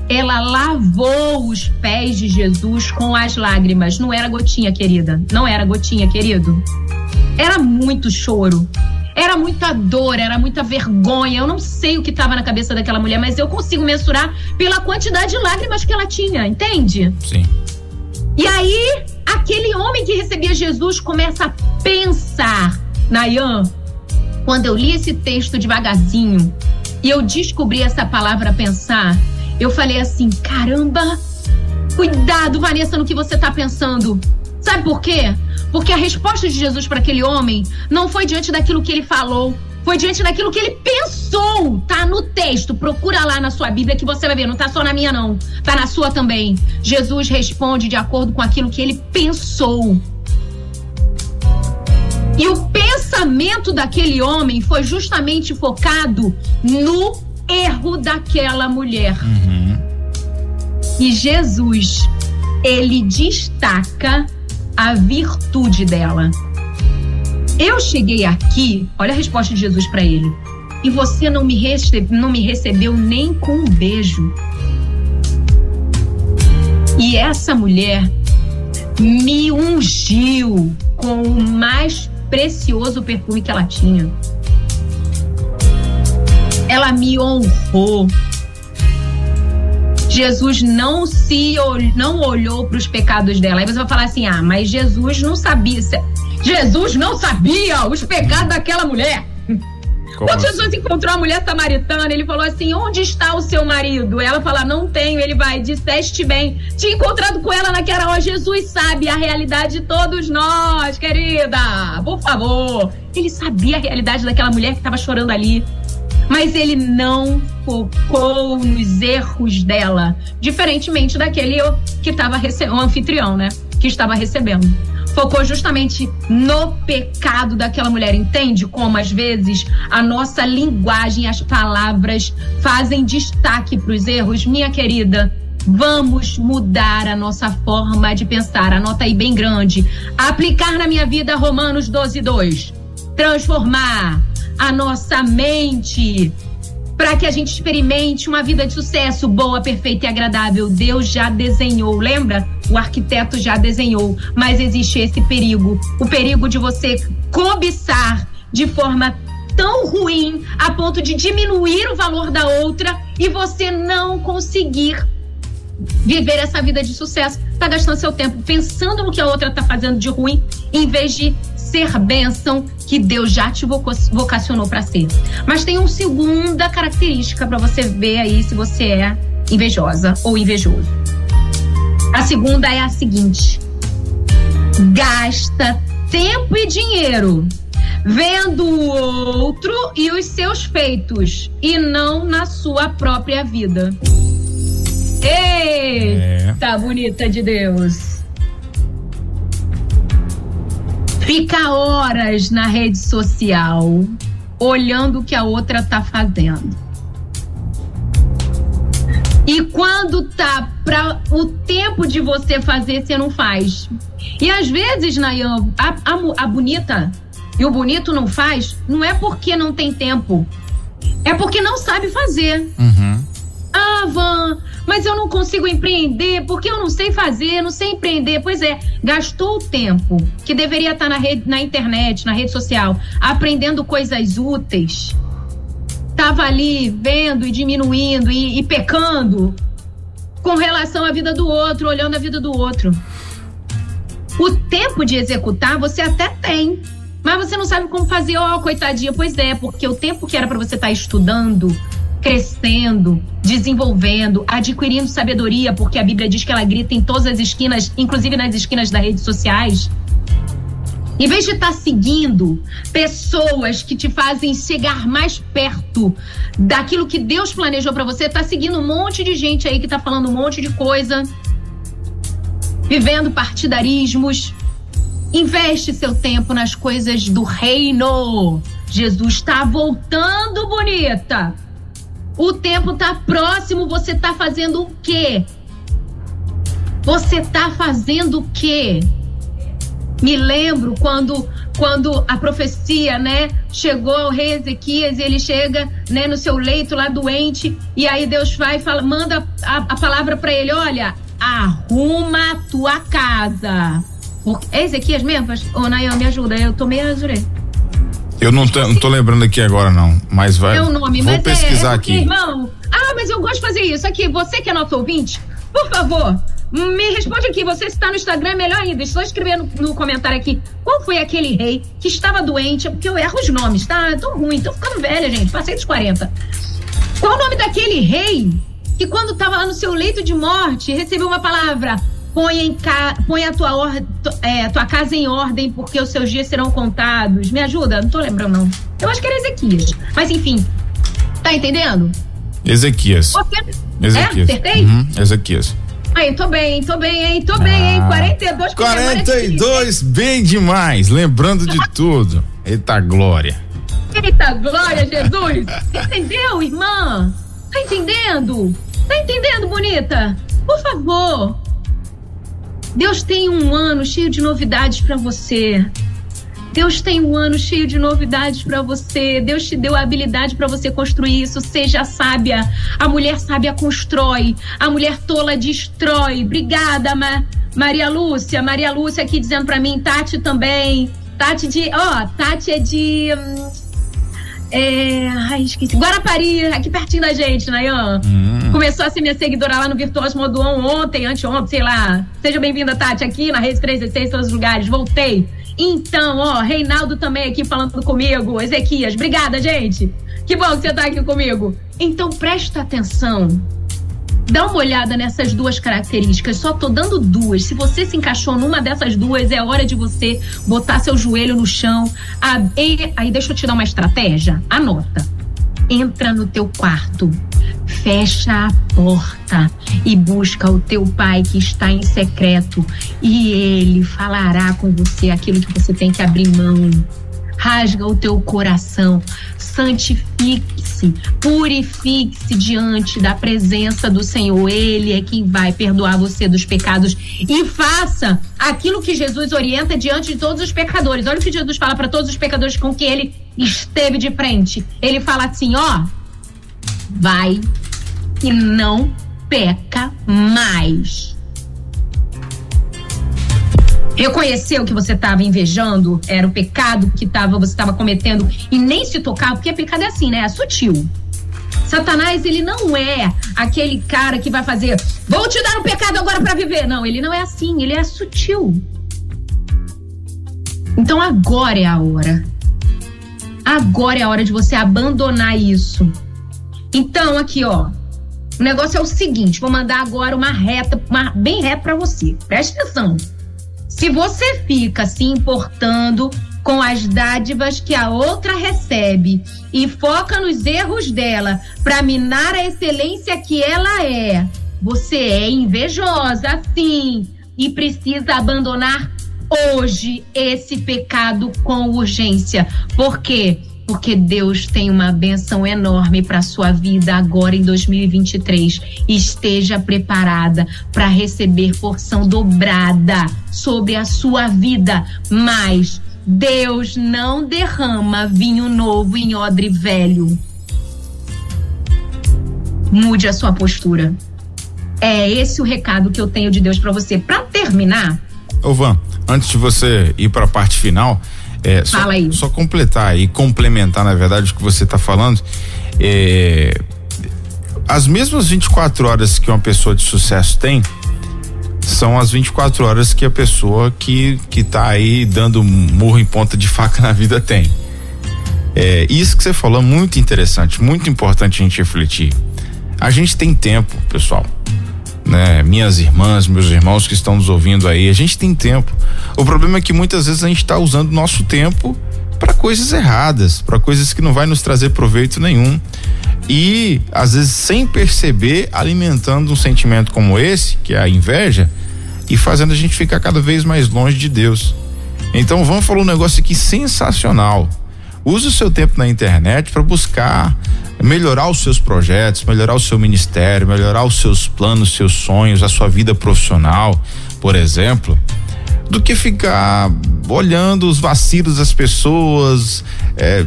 Ela lavou os pés de Jesus com as lágrimas. Não era gotinha, querida. Não era gotinha, querido. Era muito choro. Era muita dor, era muita vergonha. Eu não sei o que estava na cabeça daquela mulher, mas eu consigo mensurar pela quantidade de lágrimas que ela tinha, entende? Sim. E aí, aquele homem que recebia Jesus começa a pensar, Nayan, quando eu li esse texto devagarzinho e eu descobri essa palavra pensar, eu falei assim: caramba, cuidado, Vanessa, no que você está pensando. Sabe por quê? Porque a resposta de Jesus para aquele homem não foi diante daquilo que ele falou, foi diante daquilo que ele pensou. Tá no texto, procura lá na sua Bíblia que você vai ver, não tá só na minha não, tá na sua também. Jesus responde de acordo com aquilo que ele pensou. E o pensamento daquele homem foi justamente focado no erro daquela mulher. Uhum. E Jesus, ele destaca a virtude dela. Eu cheguei aqui, olha a resposta de Jesus para ele. E você não me, recebe, não me recebeu nem com um beijo. E essa mulher me ungiu com o mais precioso perfume que ela tinha. Ela me honrou. Jesus não se não olhou para os pecados dela. Aí você vai falar assim: "Ah, mas Jesus não sabia. Jesus não sabia os pecados daquela mulher." Como Quando Jesus assim? encontrou a mulher samaritana, ele falou assim: Onde está o seu marido? Ela fala: Não tenho. Ele vai, disseste bem. Tinha encontrado com ela naquela hora. Jesus sabe a realidade de todos nós, querida. Por favor. Ele sabia a realidade daquela mulher que estava chorando ali. Mas ele não focou nos erros dela. Diferentemente daquele que estava recebendo, o anfitrião, né? Que estava recebendo focou justamente no pecado daquela mulher. Entende como às vezes a nossa linguagem, as palavras fazem destaque para os erros? Minha querida, vamos mudar a nossa forma de pensar. Anota aí bem grande. Aplicar na minha vida Romanos 12, 2. Transformar a nossa mente para que a gente experimente uma vida de sucesso, boa, perfeita e agradável. Deus já desenhou, lembra? O arquiteto já desenhou, mas existe esse perigo, o perigo de você cobiçar de forma tão ruim a ponto de diminuir o valor da outra e você não conseguir viver essa vida de sucesso. Tá gastando seu tempo pensando no que a outra tá fazendo de ruim, em vez de ser bênção que Deus já te vocacionou para ser. Mas tem uma segunda característica para você ver aí se você é invejosa ou invejoso. A segunda é a seguinte: gasta tempo e dinheiro vendo o outro e os seus feitos e não na sua própria vida. Eita, é. bonita de Deus. Fica horas na rede social olhando o que a outra tá fazendo. E quando tá para o tempo de você fazer, você não faz. E às vezes, Nayan, a, a, a bonita e o bonito não faz, não é porque não tem tempo. É porque não sabe fazer. Uhum. Ah, Van, mas eu não consigo empreender porque eu não sei fazer, não sei empreender. Pois é, gastou o tempo que deveria estar na, rede, na internet, na rede social, aprendendo coisas úteis. Tava ali vendo e diminuindo e, e pecando com relação à vida do outro, olhando a vida do outro. O tempo de executar você até tem, mas você não sabe como fazer. Ó, oh, coitadinha, pois é, porque o tempo que era para você estar tá estudando, crescendo, desenvolvendo, adquirindo sabedoria, porque a Bíblia diz que ela grita em todas as esquinas, inclusive nas esquinas das redes sociais. Em vez de estar tá seguindo pessoas que te fazem chegar mais perto daquilo que Deus planejou para você, tá seguindo um monte de gente aí que tá falando um monte de coisa, vivendo partidarismos. Investe seu tempo nas coisas do reino. Jesus está voltando, bonita. O tempo tá próximo, você tá fazendo o quê? Você tá fazendo o quê? Me lembro quando quando a profecia, né, chegou ao rei Ezequias, ele chega, né, no seu leito lá doente, e aí Deus vai e fala, manda a, a palavra para ele, olha, arruma a tua casa. É Ezequias mesmo? Ô, Nayan, me ajuda, eu tô meio azurei. Eu não tô, não tô lembrando aqui agora, não. Mas vai. É o nome, vou mas é, pesquisar é, aqui. Irmão, ah, mas eu gosto de fazer isso. Aqui, você que é nosso ouvinte, por favor, me responde aqui. Você está no Instagram, é melhor ainda. Estou escrevendo no, no comentário aqui. Qual foi aquele rei que estava doente? Porque eu erro os nomes, tá? Tô ruim, tô ficando velha, gente. Passei dos 40. Qual o nome daquele rei que, quando estava lá no seu leito de morte, recebeu uma palavra? Põe, ca... Põe a tua, or... é, tua casa em ordem, porque os seus dias serão contados. Me ajuda? Não tô lembrando, não. Eu acho que era Ezequias. Mas enfim. Tá entendendo? Ezequias. Você... Ezequias. É? Acertei? Uhum, Ezequias. Aí, tô bem, tô bem, hein? Tô bem, hein? 42 42, bem demais. Lembrando de tudo. Eita glória. Eita glória, Jesus! Entendeu, irmã? Tá entendendo? Tá entendendo, bonita? Por favor. Deus tem um ano cheio de novidades para você. Deus tem um ano cheio de novidades para você. Deus te deu a habilidade para você construir isso. Seja sábia. A mulher sábia constrói. A mulher tola destrói. Obrigada, Ma Maria Lúcia. Maria Lúcia aqui dizendo para mim. Tati também. Tati de. Ó, oh, Tati é de. Hum, é, ai, esqueci. Guarapari, aqui pertinho da gente, Nayan. Hum. Começou a ser minha seguidora lá no Virtuoso Modo On ontem, anteontem, sei lá. Seja bem-vinda, Tati, aqui na Rede 316, todos os lugares. Voltei. Então, ó, Reinaldo também aqui falando comigo. Ezequias, obrigada, gente. Que bom que você tá aqui comigo. Então, presta atenção. Dá uma olhada nessas duas características. Só tô dando duas. Se você se encaixou numa dessas duas, é hora de você botar seu joelho no chão. Aí, deixa eu te dar uma estratégia. Anota. Entra no teu quarto fecha a porta e busca o teu pai que está em secreto, e ele falará com você aquilo que você tem que abrir mão. Rasga o teu coração, santifique-se, purifique-se diante da presença do Senhor. Ele é quem vai perdoar você dos pecados e faça aquilo que Jesus orienta diante de todos os pecadores. Olha o que Jesus fala para todos os pecadores com que ele esteve de frente. Ele fala assim: ó, vai e não peca mais. Reconheceu que você estava invejando, era o pecado que tava, você estava cometendo e nem se tocar, porque pecado é assim, né? É sutil. Satanás, ele não é aquele cara que vai fazer, vou te dar um pecado agora para viver. Não, ele não é assim, ele é sutil. Então agora é a hora. Agora é a hora de você abandonar isso. Então, aqui, ó, o negócio é o seguinte, vou mandar agora uma reta, uma, bem reta para você. Preste atenção. Se você fica se importando com as dádivas que a outra recebe e foca nos erros dela para minar a excelência que ela é, você é invejosa, sim, e precisa abandonar hoje esse pecado com urgência. Por quê? Porque Deus tem uma benção enorme para sua vida agora em 2023. Esteja preparada para receber porção dobrada sobre a sua vida, mas Deus não derrama vinho novo em odre velho. Mude a sua postura. É esse o recado que eu tenho de Deus para você. Para terminar, Ô Van, antes de você ir para a parte final, é, só, Fala aí. Só completar e complementar, na verdade, o que você está falando. É, as mesmas 24 horas que uma pessoa de sucesso tem são as 24 horas que a pessoa que, que tá aí dando murro em ponta de faca na vida tem. É, isso que você falou é muito interessante, muito importante a gente refletir. A gente tem tempo, pessoal né? Minhas irmãs, meus irmãos que estão nos ouvindo aí, a gente tem tempo. O problema é que muitas vezes a gente está usando nosso tempo para coisas erradas, para coisas que não vai nos trazer proveito nenhum. E às vezes sem perceber, alimentando um sentimento como esse, que é a inveja, e fazendo a gente ficar cada vez mais longe de Deus. Então, vamos falar um negócio aqui sensacional. Use o seu tempo na internet para buscar melhorar os seus projetos, melhorar o seu ministério, melhorar os seus planos, seus sonhos, a sua vida profissional, por exemplo, do que ficar olhando os vacilos das pessoas, é,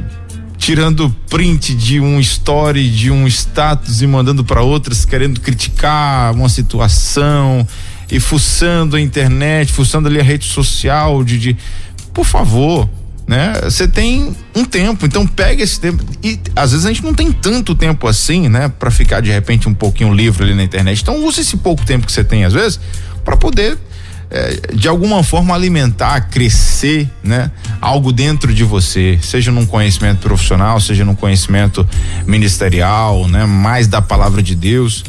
tirando print de um story, de um status e mandando para outras querendo criticar uma situação e fuçando a internet, fuçando ali a rede social de, de por favor, né? Você tem um tempo, então pega esse tempo e às vezes a gente não tem tanto tempo assim, né, para ficar de repente um pouquinho livre ali na internet. Então use esse pouco tempo que você tem às vezes para poder é, de alguma forma alimentar, crescer, né? Algo dentro de você, seja num conhecimento profissional, seja num conhecimento ministerial, né? Mais da palavra de Deus,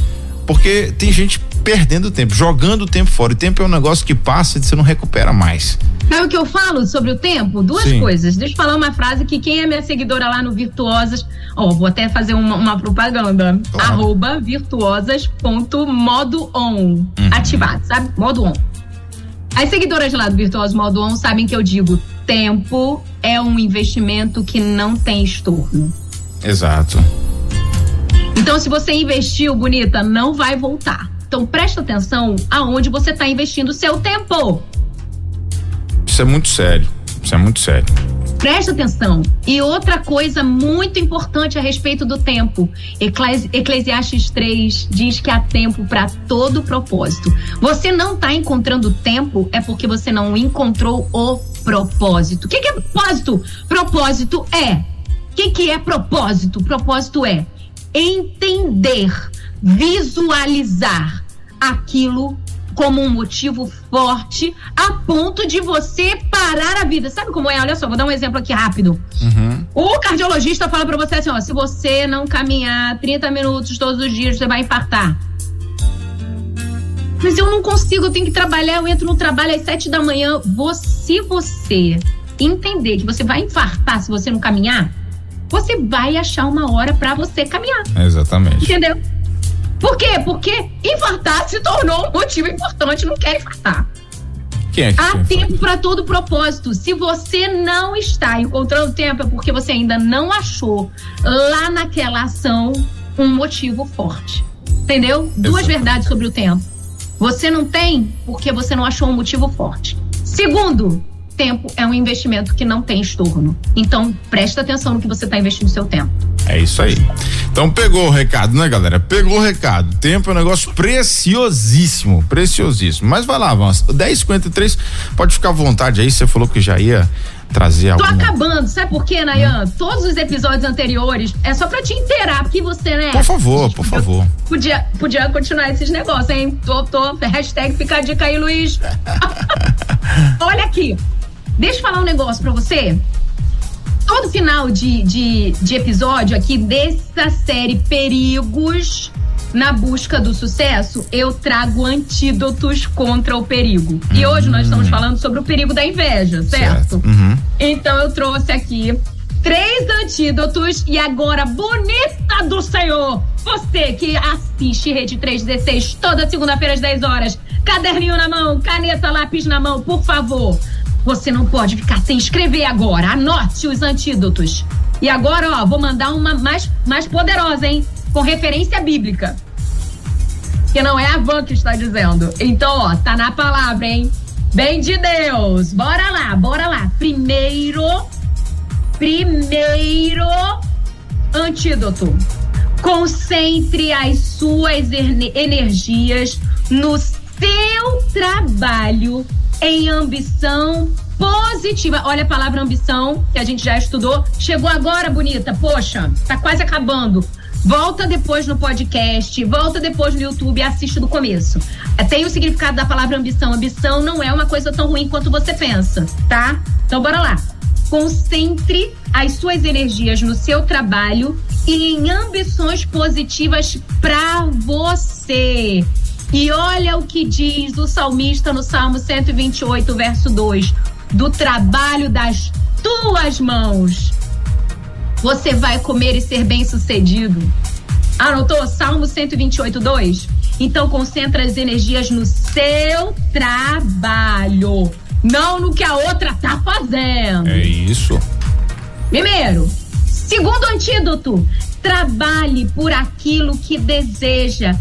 porque tem gente perdendo tempo, jogando o tempo fora. E tempo é um negócio que passa e você não recupera mais. Sabe o que eu falo sobre o tempo? Duas Sim. coisas. Deixa eu falar uma frase que quem é minha seguidora lá no Virtuosas, ó, vou até fazer uma, uma propaganda. Claro. Arroba virtuosas.modo on. Uhum. Ativado, sabe? Modo on. As seguidoras lá do Virtuoso Modo On sabem que eu digo: tempo é um investimento que não tem estorno. Exato. Então, se você investiu, bonita, não vai voltar. Então, presta atenção aonde você está investindo o seu tempo. Isso é muito sério. Isso é muito sério. Presta atenção. E outra coisa muito importante a respeito do tempo. Eclesi Eclesiastes 3 diz que há tempo para todo propósito. Você não está encontrando tempo é porque você não encontrou o propósito. O que, que é propósito? Propósito é. O que, que é propósito? Propósito é entender, visualizar aquilo como um motivo forte a ponto de você parar a vida. Sabe como é? Olha só, vou dar um exemplo aqui rápido. Uhum. O cardiologista fala para você assim: ó, se você não caminhar 30 minutos todos os dias, você vai infartar. Mas eu não consigo, eu tenho que trabalhar, eu entro no trabalho às 7 da manhã. Se você entender que você vai infartar se você não caminhar, você vai achar uma hora para você caminhar. Exatamente. Entendeu? Por quê? Porque infartar se tornou um motivo importante, não quer infartar. É que Há tempo para todo propósito. Se você não está encontrando tempo, é porque você ainda não achou lá naquela ação um motivo forte. Entendeu? Exatamente. Duas verdades sobre o tempo. Você não tem porque você não achou um motivo forte. Segundo, tempo é um investimento que não tem estorno. Então, presta atenção no que você está investindo seu tempo. É isso aí. Então pegou o recado, né, galera? Pegou o recado. Tempo é um negócio preciosíssimo, preciosíssimo. Mas vai lá, vamos. 10:53, pode ficar à vontade aí. Você falou que já ia trazer Tô alguma... acabando, sabe por quê, Nayan? Hum. Todos os episódios anteriores é só pra te inteirar, porque você, né? Por favor, por favor. Podia, podia continuar esses negócios, hein? Tô, tô, hashtag fica a dica aí, Luiz. (laughs) Olha aqui, deixa eu falar um negócio pra você todo final de, de, de episódio aqui dessa série Perigos na busca do sucesso, eu trago antídotos contra o perigo. Uhum. E hoje nós estamos falando sobre o perigo da inveja, certo? certo. Uhum. Então eu trouxe aqui três antídotos e agora, bonita do Senhor, você que assiste Rede 316 toda segunda-feira às 10 horas, caderninho na mão, caneta, lápis na mão, por favor. Você não pode ficar sem escrever agora. Anote os antídotos. E agora, ó, vou mandar uma mais, mais poderosa, hein? Com referência bíblica. Que não é a Van que está dizendo. Então, ó, tá na palavra, hein? Bem de Deus. Bora lá, bora lá. Primeiro, primeiro antídoto. Concentre as suas energias no seu trabalho em ambição positiva. Olha a palavra ambição, que a gente já estudou. Chegou agora, bonita. Poxa, tá quase acabando. Volta depois no podcast, volta depois no YouTube assiste do começo. É, tem o significado da palavra ambição. Ambição não é uma coisa tão ruim quanto você pensa, tá? Então bora lá. Concentre as suas energias no seu trabalho e em ambições positivas para você. E olha o que diz o salmista no Salmo 128, verso 2: do trabalho das tuas mãos. Você vai comer e ser bem-sucedido. Anotou? Salmo 128, 2. Então concentra as energias no seu trabalho, não no que a outra tá fazendo. É isso. Primeiro, segundo antídoto, trabalhe por aquilo que deseja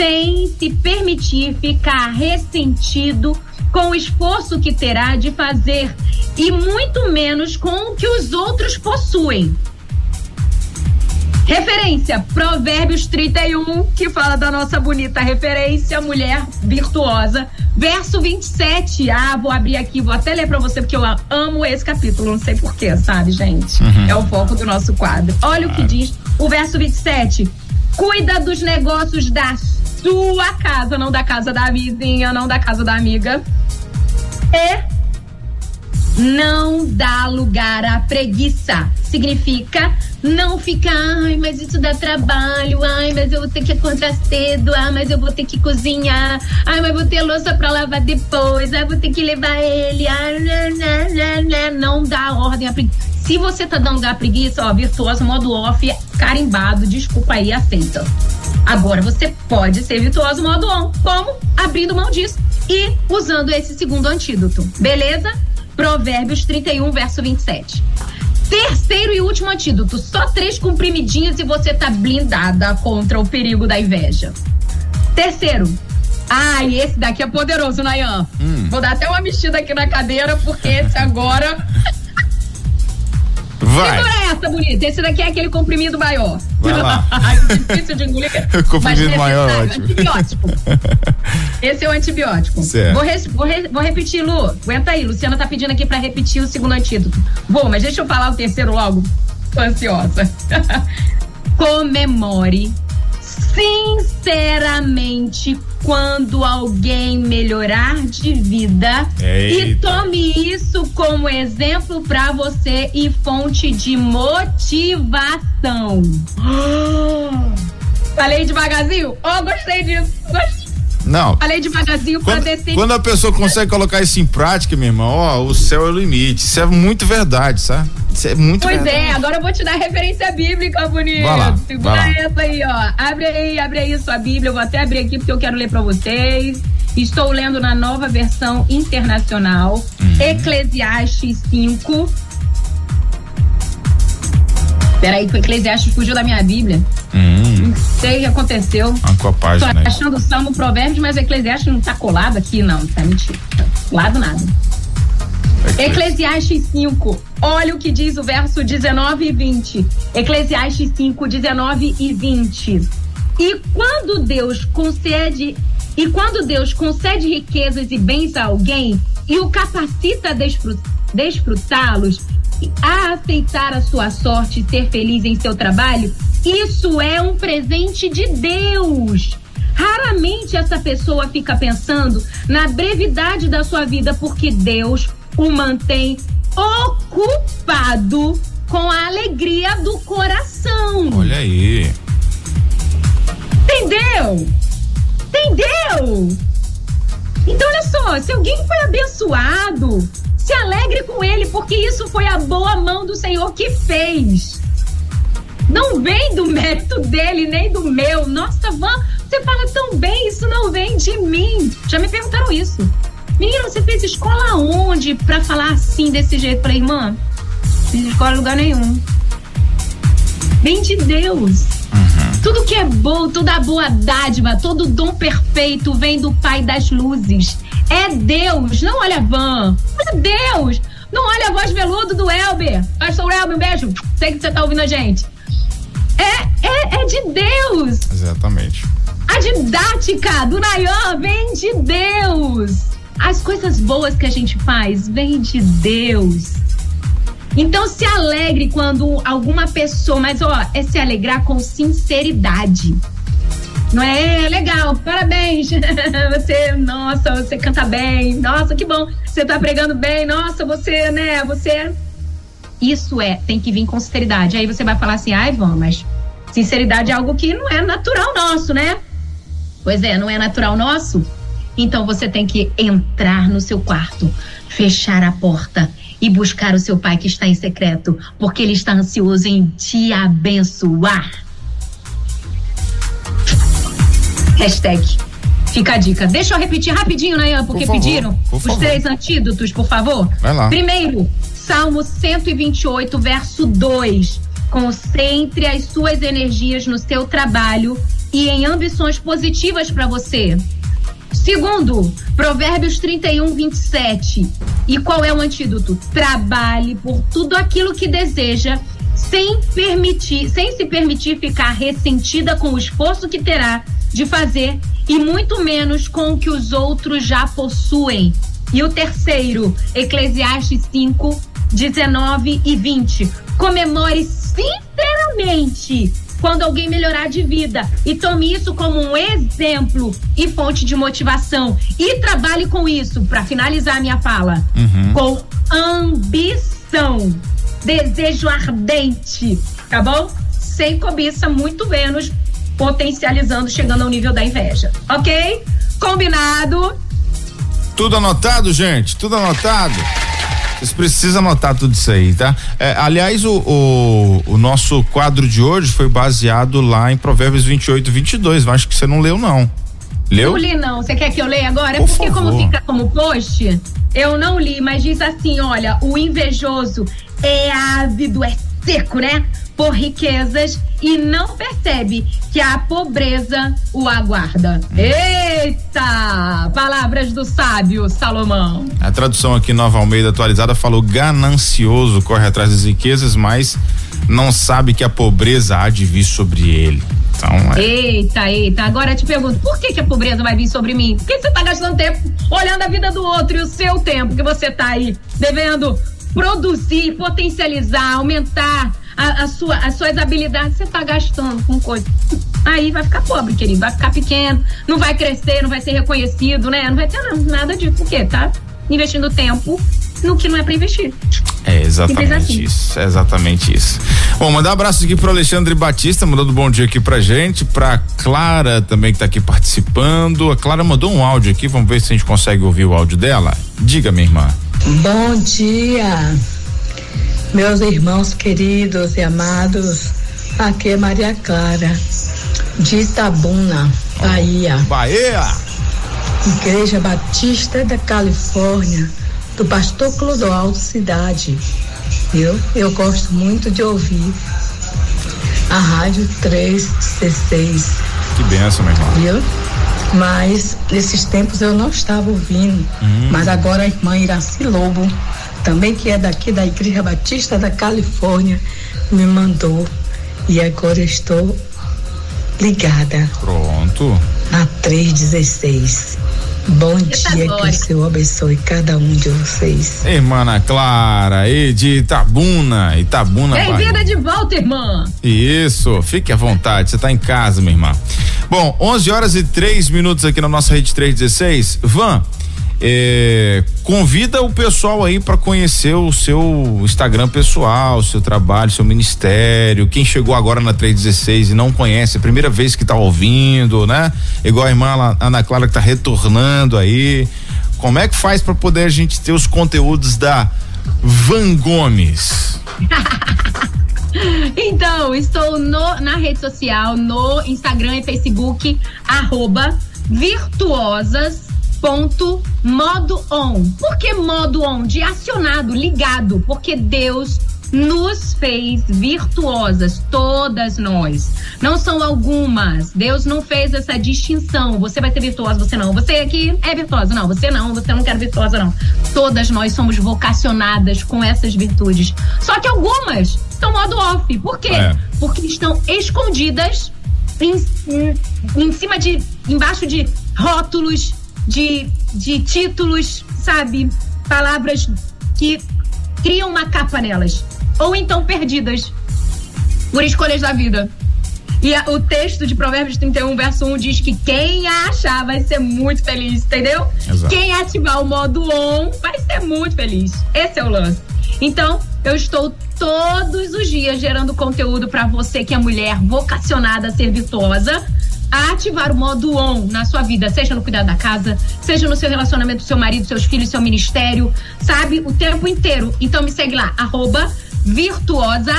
sem se permitir ficar ressentido com o esforço que terá de fazer e muito menos com o que os outros possuem. Referência, Provérbios 31, que fala da nossa bonita referência, mulher virtuosa. Verso 27. Ah, vou abrir aqui, vou até ler para você, porque eu amo esse capítulo, não sei porquê, sabe, gente? Uhum. É o foco do nosso quadro. Olha o que diz o verso 27. Cuida dos negócios da sua casa, não da casa da vizinha, não da casa da amiga. E não dá lugar à preguiça. Significa não ficar, ai, mas isso dá trabalho, ai, mas eu vou ter que acordar cedo, ai, mas eu vou ter que cozinhar, ai, mas vou ter louça pra lavar depois, ai, vou ter que levar ele, ai, né, né, né, não dá ordem à preguiça. Se você tá dando à preguiça, ó, virtuoso, modo off, carimbado, desculpa aí, aceita. Agora você pode ser virtuoso modo on. Como? Abrindo mão disso e usando esse segundo antídoto. Beleza? Provérbios 31, verso 27. Terceiro e último antídoto: só três comprimidinhos e você tá blindada contra o perigo da inveja. Terceiro. Ai, esse daqui é poderoso, Nayan. Hum. Vou dar até uma mexida aqui na cadeira, porque esse agora. (laughs) Vai. Segura essa, bonita. Esse daqui é aquele comprimido maior. Vai lá. (laughs) Difícil de engolir. (laughs) comprimido maior, ótimo. Antibiótico. (laughs) Esse é o antibiótico. Certo. Vou, res, vou, re, vou, repetir, Lu. Aguenta aí. Luciana tá pedindo aqui pra repetir o segundo antídoto. Vou, mas deixa eu falar o terceiro logo. Tô ansiosa. Comemore sinceramente quando alguém melhorar de vida Eita. e tome isso como exemplo para você e fonte de motivação. (gasps) Falei devagarzinho? Oh, gostei disso. Gostei. Não. Falei devagarzinho pra Quando, descer. quando a pessoa consegue colocar isso em prática, meu irmão, ó, o céu é o limite. Isso é muito verdade, sabe? Isso é muito Pois verdade. é, agora eu vou te dar referência bíblica, bonito. Vai lá, Segura vai lá. essa aí, ó. Abre aí, abre aí sua Bíblia. Eu vou até abrir aqui porque eu quero ler pra vocês. Estou lendo na nova versão internacional, Uhum. Eclesiastes 5. Peraí, que o Eclesiastes fugiu da minha Bíblia. Hum, Não sei o que aconteceu. a Tô página aí. achando o Salmo Provérbios, mas o Eclesiastes não tá colado aqui, não. Tá mentira. Tá colado nada. Eclesiastes 5. Olha o que diz o verso 19 e 20. Eclesiastes 5, 19 e 20. E quando Deus concede e quando Deus concede riquezas e bens a alguém e o capacita a desfru- desfrutá-los, a aceitar a sua sorte e ser feliz em seu trabalho, isso é um presente de Deus. Raramente essa pessoa fica pensando na brevidade da sua vida porque Deus o mantém ocupado com a alegria do coração. Olha aí. Entendeu? Entendeu? Então, olha só, se alguém foi abençoado, se alegre com ele, porque isso foi a boa mão do Senhor que fez. Não vem do mérito dele, nem do meu. Nossa, Van, você fala tão bem, isso não vem de mim. Já me perguntaram isso. Menina, você fez escola onde pra falar assim, desse jeito? Falei, irmã, fiz escola em lugar nenhum. Vem de Deus. Tudo que é bom, toda boa dádiva, todo dom perfeito vem do Pai das luzes. É Deus, não olha a van. É Deus. Não olha a voz veludo do Elber. Pastor Elber, um beijo. Sei que você tá ouvindo a gente. É, é, é de Deus. Exatamente. A didática do Nayan vem de Deus. As coisas boas que a gente faz vêm de Deus. Então se alegre quando alguma pessoa, mas ó, é se alegrar com sinceridade. Não é legal, parabéns. (laughs) Você, nossa, você canta bem. Nossa, que bom. Você tá pregando bem. Nossa, você, né, você isso é, tem que vir com sinceridade. Aí você vai falar assim: "Ai, Ivan, mas sinceridade é algo que não é natural nosso, né?" Pois é, não é natural nosso. Então você tem que entrar no seu quarto, fechar a porta e buscar o seu pai que está em secreto, porque ele está ansioso em te abençoar. Hashtag. Fica a dica. Deixa eu repetir rapidinho, Nayan, porque Por favor, pediram por os favor. três antídotos, por favor. Vai lá. Primeiro, Salmo 128, verso 2. Concentre as suas energias no seu trabalho e em ambições positivas para você. Segundo, Provérbios 31, 27. E qual é o antídoto? Trabalhe por tudo aquilo que deseja, sem permitir, sem se permitir ficar ressentida com o esforço que terá de fazer e muito menos com o que os outros já possuem. E o terceiro, Eclesiastes 5, 19 e 20. Comemore sinceramente quando alguém melhorar de vida e tome isso como um exemplo e fonte de motivação e trabalhe com isso para finalizar a minha fala Uhum. com ambição, desejo ardente, tá bom? Sem cobiça, muito menos potencializando, chegando ao nível da inveja, ok? Combinado? Tudo anotado, gente? Tudo anotado? Vocês precisam anotar tudo isso aí, tá? É, aliás, o, o, o nosso quadro de hoje foi baseado lá em Provérbios 28, 22. Eu acho que você não leu, não. Leu? Não li, não. Você quer que eu leia agora? É Por porque, como favor. fica como post, eu não li, mas diz assim: olha, o invejoso é ávido, é seco, né? Por riquezas e não percebe que a pobreza o aguarda. Eita! Palavras do sábio Salomão. A tradução aqui Nova Almeida atualizada falou ganancioso corre atrás das riquezas, mas não sabe que a pobreza há de vir sobre ele. Então, é... Eita, eita. Agora eu te pergunto, por que, que a pobreza vai vir sobre mim? Por que você tá gastando tempo olhando a vida do outro e o seu tempo que você tá aí devendo produzir, potencializar, aumentar a, a sua, as suas habilidades, você tá gastando com coisa. Aí vai ficar pobre, querido. Vai ficar pequeno, não vai crescer, não vai ser reconhecido, né? Não vai ter nada disso. Por quê? Tá investindo tempo no que não é para investir. É exatamente assim. isso, é exatamente isso. Bom, mandar um abraço aqui pro Alexandre Batista, mandando um bom dia aqui pra gente, pra Clara também que tá aqui participando. A Clara mandou um áudio aqui, vamos ver se a gente consegue ouvir o áudio dela. Diga, minha irmã. Bom dia, meus irmãos queridos e amados. Aqui é Maria Clara, de Itabuna, Bahia. Bahia! Igreja Batista da Califórnia do pastor Clodoaldo Cidade. Eu, eu gosto muito de ouvir a Rádio 3C6. Que benção, meu irmão. Viu? Mas nesses tempos eu não estava ouvindo. Hum. Mas agora a irmã Iraci Lobo, também que é daqui da Igreja Batista da Califórnia, me mandou. E agora eu estou ligada. Pronto. Na 316. Bom dia, que o Senhor abençoe cada um de vocês. Irmã Ana Clara, e de Itabuna, Itabuna. Bem-vinda de volta, irmã. Isso, fique à vontade, você está em casa, minha irmã. Bom, 11 horas e 3 minutos aqui na nossa rede 316. Van, é, convida o pessoal aí para conhecer o seu Instagram pessoal, seu trabalho, seu ministério. Quem chegou agora na 316 e não conhece, é primeira vez que está ouvindo, né? Igual a irmã Ana Clara que está retornando aí. Como é que faz para poder a gente ter os conteúdos da Van Gomes? (laughs) então, estou no, na rede social, no Instagram e Facebook, arroba virtuosas ponto modo on. Por que modo on? De acionado, ligado, porque Deus nos fez virtuosas, todas nós. Não são algumas. Deus não fez essa distinção. Você vai ser virtuosa, você não. Você aqui é virtuosa, não. Você não, você não quer virtuosa, não. Todas nós somos vocacionadas com essas virtudes. Só que algumas estão modo off. Por quê? É. Porque estão escondidas em, em, em cima de. embaixo de rótulos, de, de títulos, sabe? Palavras que criam uma capa nelas. Ou então perdidas por escolhas da vida. E a, o texto de Provérbios 31, verso 1 diz que quem achar vai ser muito feliz, entendeu? Exato. Quem ativar o modo on vai ser muito feliz. Esse é o lance. Então, eu estou todos os dias gerando conteúdo para você que é mulher vocacionada a ser virtuosa a ativar o modo on na sua vida, seja no cuidado da casa, seja no seu relacionamento com seu marido, seus filhos, seu ministério, sabe? O tempo inteiro. Então me segue lá, arroba virtuosa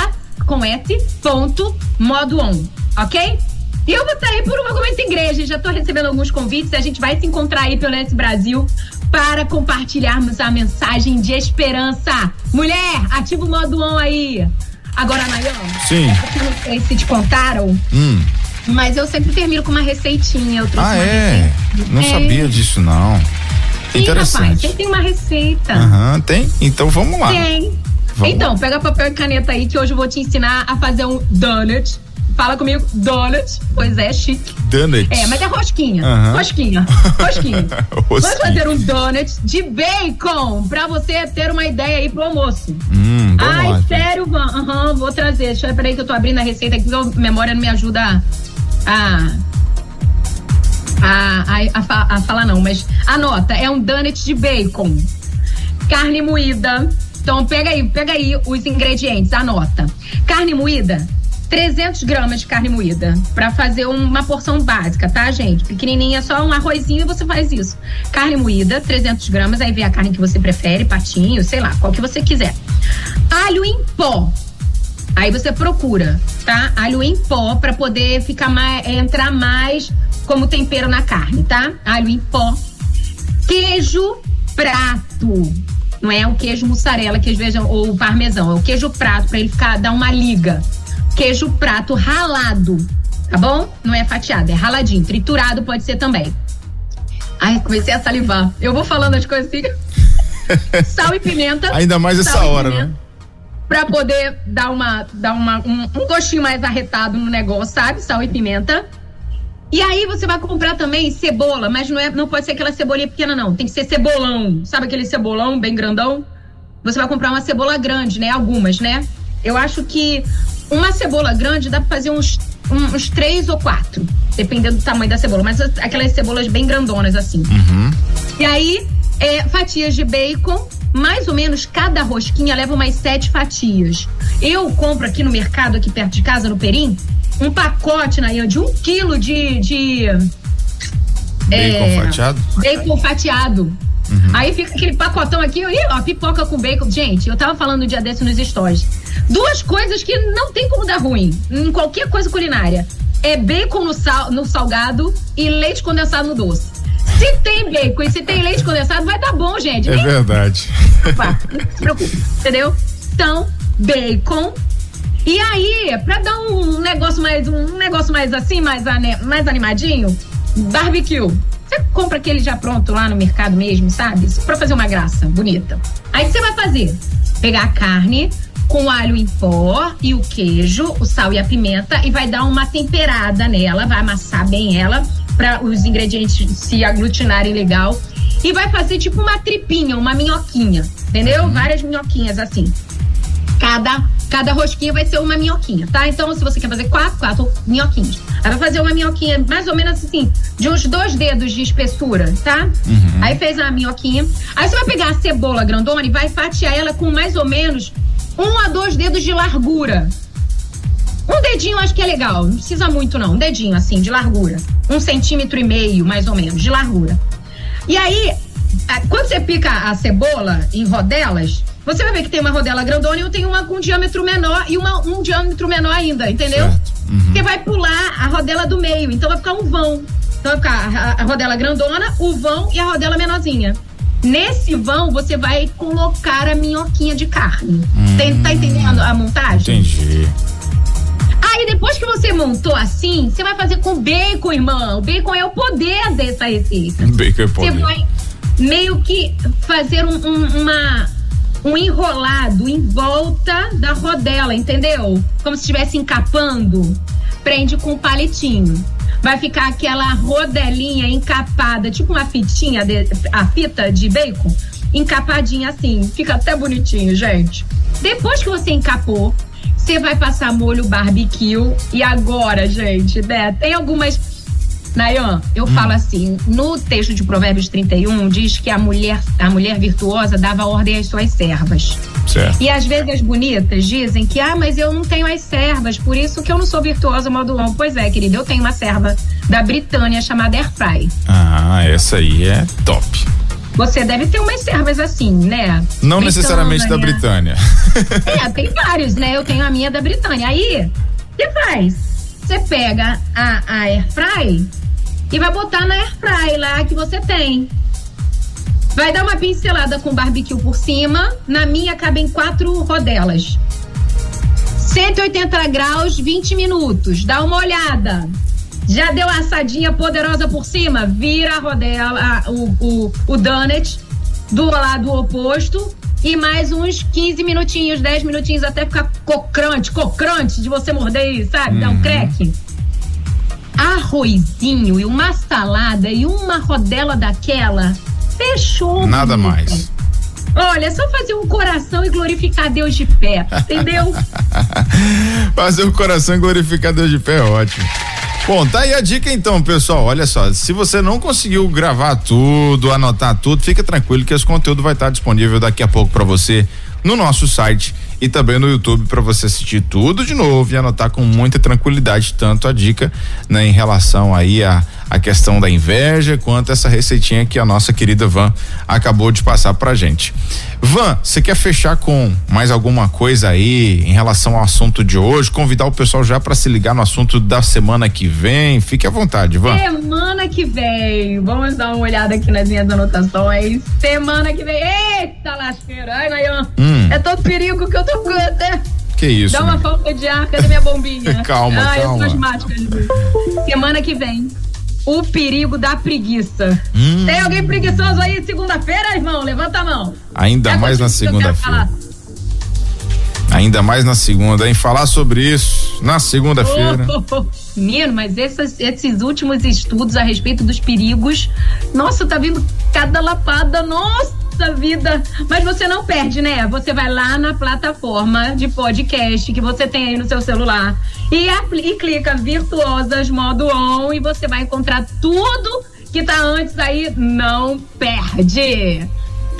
com S, ponto, modo on, ok? E eu vou sair por uma momento igreja, já estou recebendo alguns convites, a gente vai se encontrar aí pelo Nesse Brasil para compartilharmos a mensagem de esperança. Mulher, ativa o modo on aí. Agora, Nayan, Sim. É não sei se te contaram. Hum mas eu sempre termino com uma receitinha. Eu ah, é? Não é. sabia disso, não. Sim, Interessante. Rapaz, tem uma receita. Aham, tem? Então vamos lá. Tem. Vamos então, lá. pega papel e caneta aí que hoje eu vou te ensinar a fazer um donut. Fala comigo, donut. Pois é, chique. Donut. É, mas é rosquinha. Uhum. (laughs) Rosquinha. Rosquinha. Vamos fazer um donut de bacon pra você ter uma ideia aí pro almoço. Hum, Ai, lá, sério, Van? Aham, uhum, vou trazer. Deixa eu ver aí que eu tô abrindo a receita aqui, porque a memória não me ajuda a, a, a, a falar não, mas anota, é um donut de bacon, carne moída. Então pega aí, pega aí os ingredientes, anota. Carne moída, 300 gramas de carne moída para fazer uma porção básica, tá, gente? Pequenininha, só um arrozinho e você faz isso. Carne moída, 300 gramas, aí vem a carne que você prefere, patinho, sei lá, qual que você quiser. Alho em pó, Aí você procura, tá? Alho em pó para poder ficar mais, entrar mais como tempero na carne, tá? Alho em pó. Queijo prato. Não é o queijo mussarela, queijo vejam, ou parmesão, é o queijo prato para ele ficar dar uma liga. Queijo prato ralado, tá bom? Não é fatiado, é raladinho, triturado pode ser também. Ai, comecei a salivar. Eu vou falando as coisas assim. (laughs) sal e pimenta. Ainda mais essa hora, né? Pra poder dar uma, dar uma, um, um gostinho mais arretado no negócio, sabe? Sal e pimenta. E aí você vai comprar também cebola, mas não, é, não pode ser aquela cebolinha pequena, não. Tem que ser cebolão. Sabe aquele cebolão bem grandão? Você vai comprar uma cebola grande, né? Algumas, né? Eu acho que uma cebola grande dá pra fazer uns, uns três ou quatro, dependendo do tamanho da cebola. Mas aquelas cebolas bem grandonas, assim. Uhum. E aí, é, fatias de bacon, mais ou menos cada rosquinha leva umas sete fatias. Eu compro aqui no mercado, aqui perto de casa, no Perim, um pacote, Nayan, de um quilo de. de bacon é, fatiado? Bacon fatiado. Uhum. Aí fica aquele pacotão aqui, ó, pipoca com bacon. Gente, eu tava falando um dia desse nos stories. Duas coisas que não tem como dar ruim em qualquer coisa culinária. É bacon no, sal, no salgado e leite condensado no doce. Se tem bacon e se tem leite condensado, vai dar bom, gente. É verdade. Não se preocupe, entendeu? Então, bacon, e aí, pra dar um negócio mais, um negócio mais assim, mais, mais animadinho, barbecue. Você compra aquele já pronto lá no mercado mesmo, sabe? Pra fazer uma graça bonita. Aí o que você vai fazer? Pegar a carne com alho em pó e o queijo, o sal e a pimenta e vai dar uma temperada nela, vai amassar bem ela para os ingredientes se aglutinarem legal e vai fazer tipo uma tripinha, uma minhoquinha, entendeu? Uhum. Várias minhoquinhas assim. Cada Cada rosquinha vai ser uma minhoquinha, tá? Então, se você quer fazer quatro, quatro minhoquinhas. Aí vai fazer uma minhoquinha mais ou menos assim, de uns dois dedos de espessura, tá? Uhum. Aí fez a minhoquinha. Aí você vai pegar a cebola grandona e vai fatiar ela com mais ou menos um a dois dedos de largura. Um dedinho acho que é legal, não precisa muito não, um dedinho assim, de largura. Um centímetro e meio, mais ou menos, de largura. E aí, quando você pica a cebola em rodelas, você vai ver que tem uma rodela grandona e eu tenho uma com um diâmetro menor e uma, um diâmetro menor ainda, entendeu? Uhum. Você vai pular a rodela do meio, então vai ficar um vão. Então vai ficar a, a rodela grandona, o vão e a rodela menorzinha. Nesse vão, você vai colocar a minhoquinha de carne. Hum, Tem, tá entendendo a montagem? Entendi. Aí depois que você montou assim, você vai fazer com bacon, irmão. O bacon é o poder dessa receita. Bacon é poder. Você vai meio que fazer um, um, uma um enrolado em volta da rodela, entendeu? Como se estivesse encapando. Prende com um palitinho. Vai ficar aquela rodelinha encapada, tipo uma fitinha, de, a fita de bacon, encapadinha assim. Fica até bonitinho, gente. Depois que você encapou, você vai passar molho barbecue. E agora, gente, né? Tem algumas Nayan, eu hum. falo assim, no texto de Provérbios 31 diz que a mulher, a mulher virtuosa dava ordem às suas servas. Certo. E às vezes as bonitas dizem que, ah, mas eu não tenho as servas, por isso que eu não sou virtuosa modo longo. Pois é, querida, eu tenho uma serva da Britânia chamada Airfry. Ah, essa aí é top. Você deve ter umas servas assim, né? Não Britânia. necessariamente da Britânia. (laughs) É, tem vários, né? Eu tenho a minha da Britânia. Aí, o que faz? Você pega a, a Airfry e vai botar na airfry lá que você tem. Vai dar uma pincelada com barbecue por cima. Na minha cabem quatro rodelas. 180 graus, 20 minutos. Dá uma olhada. Já deu a assadinha poderosa por cima? Vira a rodela, o, o, o donut do lado oposto e mais uns 15 minutinhos, 10 minutinhos até ficar cocrante, cocrante de você morder, sabe? Uhum. Dar um uhum. Arrozinho e uma salada e uma rodela daquela, fechou. Nada mais. Olha, é só fazer um coração e glorificar Deus de pé, entendeu? (laughs) fazer um coração e glorificar Deus de pé é ótimo. Bom, tá aí a dica então, pessoal. Olha só, se você não conseguiu gravar tudo, anotar tudo, fica tranquilo que esse conteúdo vai estar disponível daqui a pouco para você no nosso site e também no YouTube para você assistir tudo de novo e anotar com muita tranquilidade tanto a dica né, em relação aí a a questão da inveja quanto essa receitinha que a nossa querida Van acabou de passar pra gente. Van, você quer fechar com mais alguma coisa aí em relação ao assunto de hoje? Convidar o pessoal já para se ligar no assunto da semana que vem. Fique à vontade, Van. Semana que vem, vamos dar uma olhada aqui nas minhas anotações. Semana que vem, eita lasqueira, ai, Nayan. Hum. É todo perigo que eu tô Que isso? Dá uma né? falta de ar, cadê minha bombinha? (laughs) calma, ah, calma. Eu sou asmática. Semana que vem, o perigo da preguiça. Hum. Tem alguém preguiçoso aí segunda-feira, irmão? Levanta a mão. Ainda é mais na segunda-feira. Ainda mais na segunda, hein? Falar sobre isso na segunda-feira. Oh, oh, oh. Menino, mas esses, esses últimos estudos a respeito dos perigos, nossa, tá vindo cada lapada, nossa vida. Mas você não perde, né? Você vai lá na plataforma de podcast que você tem aí no seu celular e, e clica Virtuosas Modo On e você vai encontrar tudo que tá antes aí. Não perde!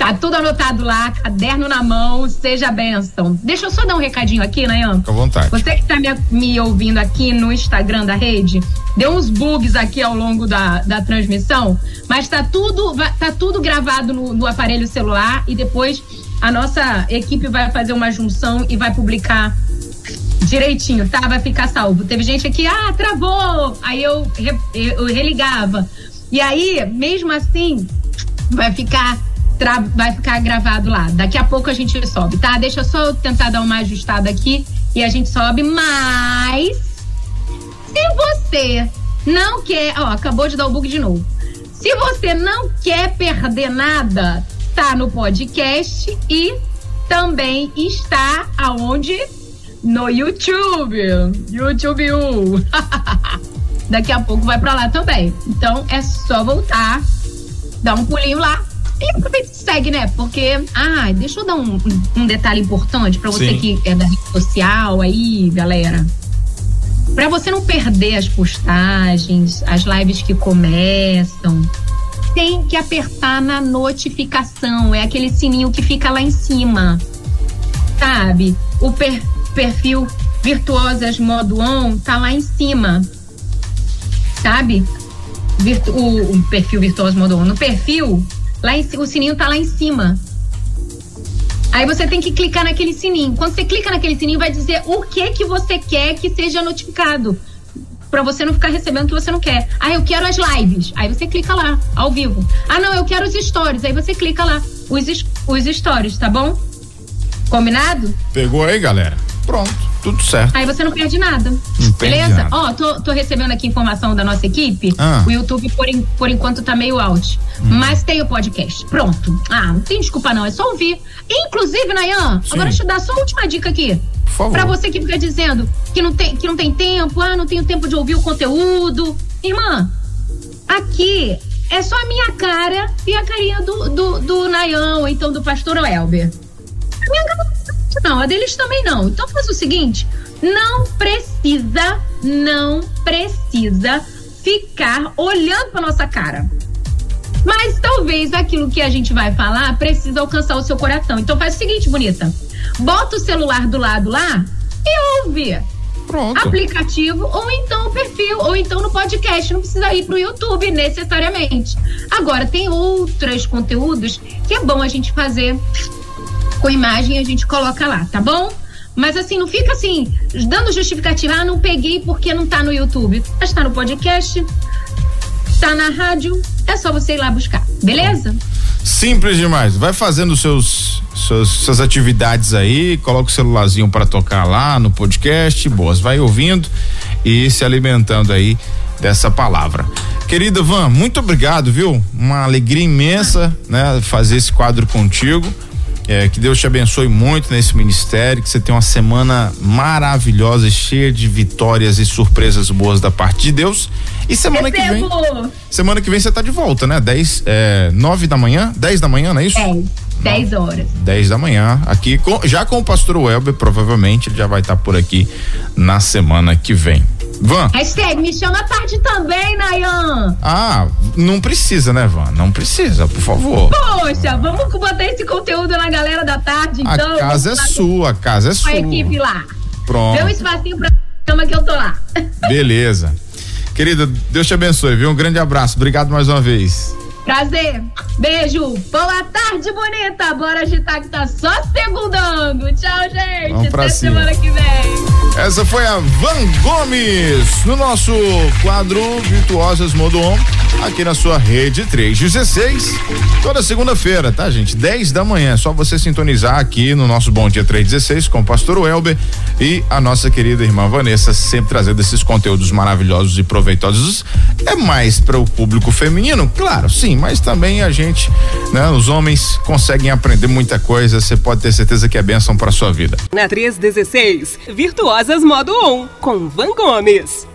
Tá tudo anotado lá, caderno na mão, seja benção. Deixa eu só dar um recadinho aqui, Nayan. Fica à vontade. Você que tá me, me, ouvindo aqui no Instagram da rede, deu uns bugs aqui ao longo da, da transmissão, mas tá tudo, tá tudo gravado no, no aparelho celular e depois a nossa equipe vai fazer uma junção e vai publicar direitinho, tá? Vai ficar salvo. Teve gente aqui, ah, travou! Aí eu, eu religava. E aí, mesmo assim, vai ficar vai ficar gravado lá. Daqui a pouco a gente sobe, tá? Deixa eu só tentar dar uma ajustada aqui e a gente sobe. Mas se você não quer, ó, acabou de dar o bug de novo. Se você não quer perder nada, tá no podcast e também está aonde? No YouTube. YouTube U. (laughs) Daqui a pouco vai para lá também. Então é só voltar, dar um pulinho lá e segue, né? Porque, ah, deixa eu dar um, um detalhe importante para você Sim. que é da rede social aí, galera. Para você não perder as postagens, as lives que começam, tem que apertar na notificação. É aquele sininho que fica lá em cima. Sabe? O per perfil Virtuosas Modo On tá lá em cima. Sabe? Virtu o, o perfil Virtuoso Modo On. No perfil Lá em, o sininho tá lá em cima. Aí você tem que clicar naquele sininho. Quando você clica naquele sininho, vai dizer o que que você quer que seja notificado. Pra você não ficar recebendo o que você não quer. Ah, eu quero as lives. Aí você clica lá, ao vivo. Ah, não, eu quero os stories. Aí você clica lá, os, os stories, tá bom? Combinado? Pegou aí, galera? Pronto, tudo certo. Aí você não perde nada. Não beleza? Ó, oh, tô, tô, recebendo aqui informação da nossa equipe. Ah. O YouTube, por, por enquanto, tá meio out. Hum. Mas tem o podcast. Pronto. Ah, não tem desculpa, não. É só ouvir. Inclusive, Nayan, Sim. agora deixa eu dar só uma última dica aqui. Por favor. Pra você que fica dizendo que não, tem, que não tem tempo, ah, não tenho tempo de ouvir o conteúdo. Irmã, aqui é só a minha cara e a carinha do, do, do Nayan, ou então do pastor Elber. A minha cara não, a deles também não. Então faz o seguinte: não precisa, não precisa ficar olhando para nossa cara. Mas talvez aquilo que a gente vai falar precisa alcançar o seu coração. Então faz o seguinte, bonita. Bota o celular do lado lá e ouve. Pronto. Aplicativo, ou então o perfil, ou então no podcast. Não precisa ir pro YouTube necessariamente. Agora, tem outros conteúdos que é bom a gente fazer com imagem a gente coloca lá, tá bom? Mas assim, não fica assim, dando justificativa, ah, não peguei porque não tá no YouTube. Mas tá no podcast, tá na rádio, é só você ir lá buscar, beleza? Simples demais. Vai fazendo seus, seus suas atividades aí, coloca o celularzinho para tocar lá no podcast, boas, vai ouvindo e se alimentando aí dessa palavra. Querida Van, muito obrigado, viu? Uma alegria imensa, né, fazer esse quadro contigo. É, que Deus te abençoe muito nesse ministério, que você tenha uma semana maravilhosa, cheia de vitórias e surpresas boas da parte de Deus. E semana Recebo. que vem. Semana que vem você tá de volta, né? 10, é, 9 da manhã? 10 da manhã, não é isso? 10. 10 horas. 10 da manhã, aqui com, já com o pastor Welber, provavelmente ele já vai estar tá por aqui na semana que vem. Van. Hashtag me chama tarde também, Nayan. Ah, não precisa, né, Van? Não precisa, por favor. Poxa, vamos botar esse conteúdo na galera da tarde, então. A casa é sua, a casa é sua. A equipe lá. Pronto. Dê um espacinho pra cama que eu tô lá. (laughs) Beleza. Querida, Deus te abençoe, viu? Um grande abraço. Obrigado mais uma vez. Prazer. Beijo. Boa tarde, bonita. Bora agitar que tá só segundando. Tchau, gente. Vamos Até cima. semana que vem. Essa foi a Van Gomes no nosso quadro Virtuosas Modo On, aqui na sua rede 316, toda segunda-feira, tá, gente? 10 da manhã. É só você sintonizar aqui no nosso Bom Dia 316 com o pastor Welber e a nossa querida irmã Vanessa, sempre trazendo esses conteúdos maravilhosos e proveitosos. É mais para o público feminino, claro, sim, mas também a gente, né, os homens conseguem aprender muita coisa. Você pode ter certeza que é bênção para sua vida. Na 316, Virtuosas Modo On, com Van Gomes.